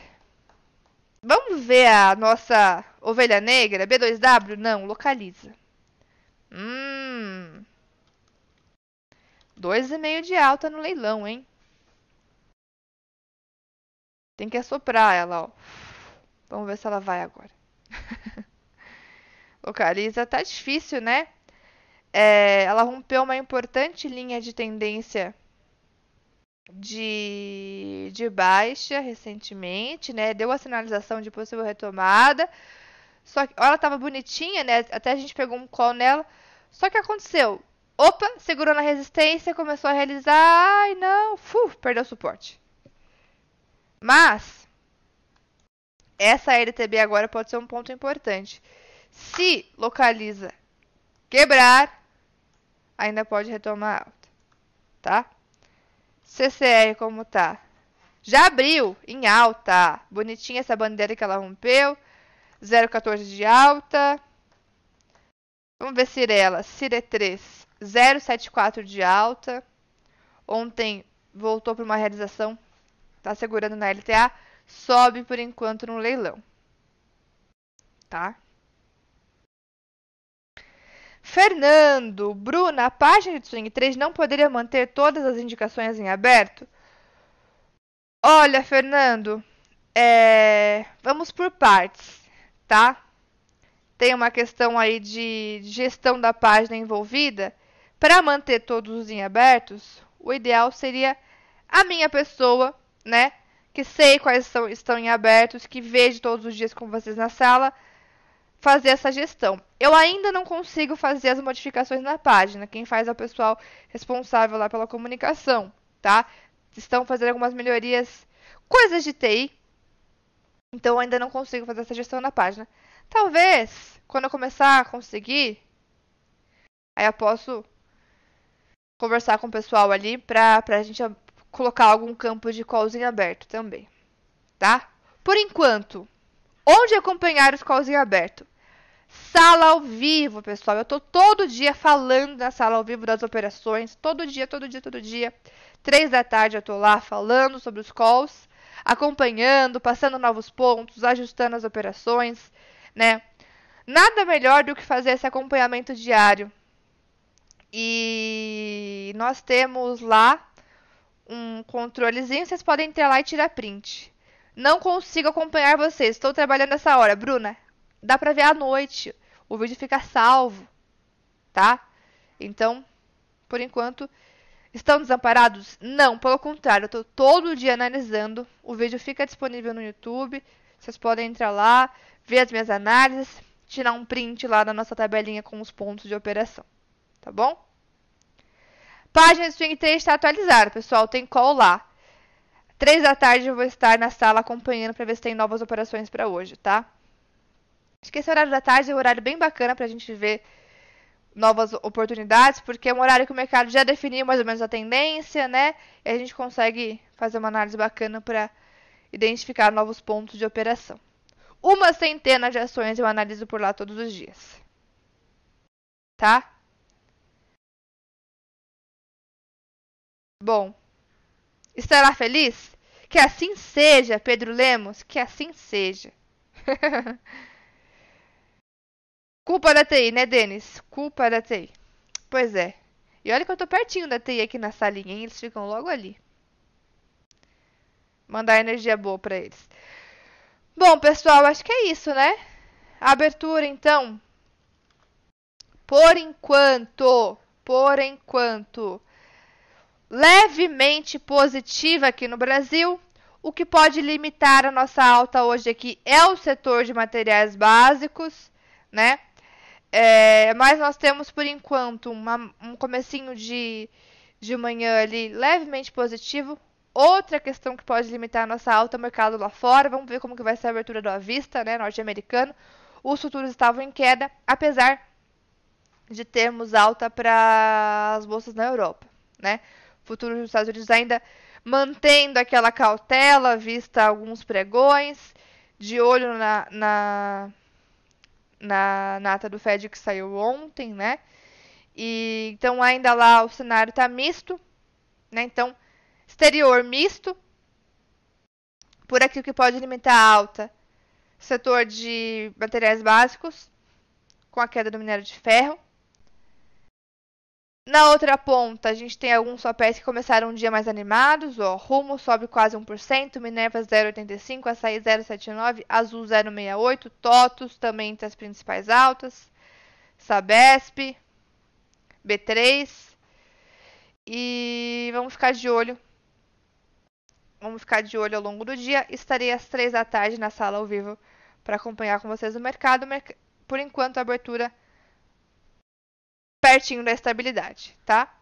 Vamos ver a nossa ovelha negra, B2W? Não, localiza. Hum. 2,5 de alta no leilão, hein? Tem que assoprar ela, ó. Vamos ver se ela vai agora. Localiza, tá difícil, né? É, ela rompeu uma importante linha de tendência de, de baixa recentemente, né? Deu a sinalização de possível retomada. Só que ela tava bonitinha, né? Até a gente pegou um call nela. Só que aconteceu. Opa, segurou na resistência, começou a realizar. Ai, não, fu, perdeu o suporte. Mas essa LTB agora pode ser um ponto importante. Se localiza quebrar, ainda pode retomar alta, tá? CCR como tá? Já abriu em alta. Bonitinha essa bandeira que ela rompeu. 0,14 de alta. Vamos ver Cirela. Cire 3. 0,74 de alta. Ontem voltou para uma realização. Tá segurando na LTA. Sobe por enquanto no leilão. Tá? Fernando, Bruna, a página de Swing 3 não poderia manter todas as indicações em aberto? Olha, Fernando, é... vamos por partes, tá? Tem uma questão aí de gestão da página envolvida. Para manter todos em abertos, o ideal seria a minha pessoa, né? Que sei quais são, estão em abertos, que vejo todos os dias com vocês na sala, fazer essa gestão. Eu ainda não consigo fazer as modificações na página. Quem faz é o pessoal responsável lá pela comunicação, tá? Estão fazendo algumas melhorias, coisas de TI. Então eu ainda não consigo fazer essa gestão na página. Talvez, quando eu começar a conseguir, aí eu posso conversar com o pessoal ali pra, pra gente colocar algum campo de callzinho aberto também, tá? Por enquanto, Onde acompanhar os calls em aberto? Sala ao vivo, pessoal. Eu tô todo dia falando na sala ao vivo das operações. Todo dia, todo dia, todo dia. Três da tarde eu tô lá falando sobre os calls, acompanhando, passando novos pontos, ajustando as operações, né? Nada melhor do que fazer esse acompanhamento diário. E nós temos lá um controlezinho, vocês podem entrar lá e tirar print. Não consigo acompanhar vocês. Estou trabalhando essa hora. Bruna, dá pra ver à noite. O vídeo fica salvo. Tá? Então, por enquanto, estão desamparados? Não, pelo contrário. Eu estou todo dia analisando. O vídeo fica disponível no YouTube. Vocês podem entrar lá, ver as minhas análises, tirar um print lá da nossa tabelinha com os pontos de operação. Tá bom? Página Swing 3 está atualizada, pessoal. Tem call lá. Três da tarde eu vou estar na sala acompanhando para ver se tem novas operações para hoje, tá? Acho que esse horário da tarde é um horário bem bacana para a gente ver novas oportunidades, porque é um horário que o mercado já definiu mais ou menos a tendência, né? E a gente consegue fazer uma análise bacana para identificar novos pontos de operação. Uma centena de ações eu analiso por lá todos os dias. Tá? Bom, Estará feliz? Que assim seja, Pedro Lemos, que assim seja. Culpa da TI, né, Denis? Culpa da TI. Pois é. E olha que eu tô pertinho da TI aqui na salinha, hein? Eles ficam logo ali. Mandar energia boa para eles. Bom, pessoal, acho que é isso, né? A abertura, então. Por enquanto, por enquanto, levemente positiva aqui no Brasil. O que pode limitar a nossa alta hoje aqui é o setor de materiais básicos, né? É, mas nós temos por enquanto uma, um comecinho de, de manhã ali levemente positivo. Outra questão que pode limitar a nossa alta é o mercado lá fora. Vamos ver como que vai ser a abertura do avista, né, norte-americano. Os futuros estavam em queda, apesar de termos alta para as bolsas na Europa, né? Futuros dos Estados Unidos ainda mantendo aquela cautela, vista alguns pregões, de olho na, na, na, na ata do Fed que saiu ontem, né? E, então ainda lá o cenário está misto, né? Então, exterior misto. Por aqui o que pode limitar a alta, setor de materiais básicos, com a queda do minério de ferro. Na outra ponta, a gente tem alguns papéis que começaram um dia mais animados. Ó, Rumo sobe quase 1%, Minerva 0,85%, Açaí 0,79%, Azul 0,68%, TOTUS também entre as principais altas, Sabesp, B3. E vamos ficar de olho. Vamos ficar de olho ao longo do dia. Estarei às 3 da tarde na sala ao vivo para acompanhar com vocês o mercado. Por enquanto, a abertura pertinho da estabilidade, tá?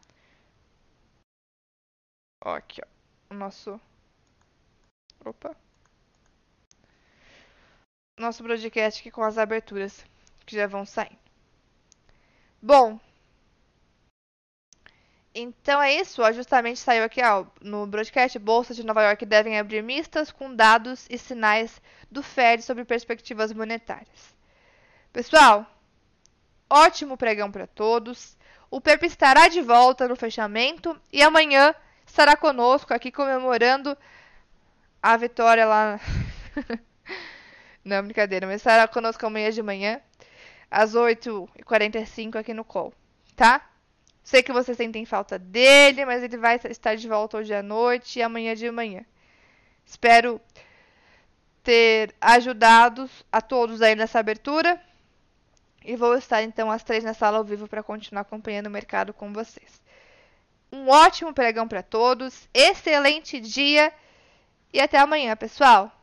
Ó, aqui, ó. O nosso. Opa. Nosso broadcast aqui com as aberturas que já vão saindo. Bom. Então é isso, ó, justamente saiu aqui ó, no broadcast, bolsas de Nova York devem abrir mistas com dados e sinais do Fed sobre perspectivas monetárias. Pessoal, ótimo pregão para todos. O Pepe estará de volta no fechamento e amanhã estará conosco aqui comemorando a vitória lá. Não, brincadeira, mas estará conosco amanhã de manhã, às 8h45 aqui no call, tá? Sei que vocês sentem falta dele, mas ele vai estar de volta hoje à noite e amanhã de manhã. Espero ter ajudado a todos aí nessa abertura. E vou estar então às três na sala ao vivo para continuar acompanhando o mercado com vocês. Um ótimo pregão para todos, excelente dia e até amanhã, pessoal!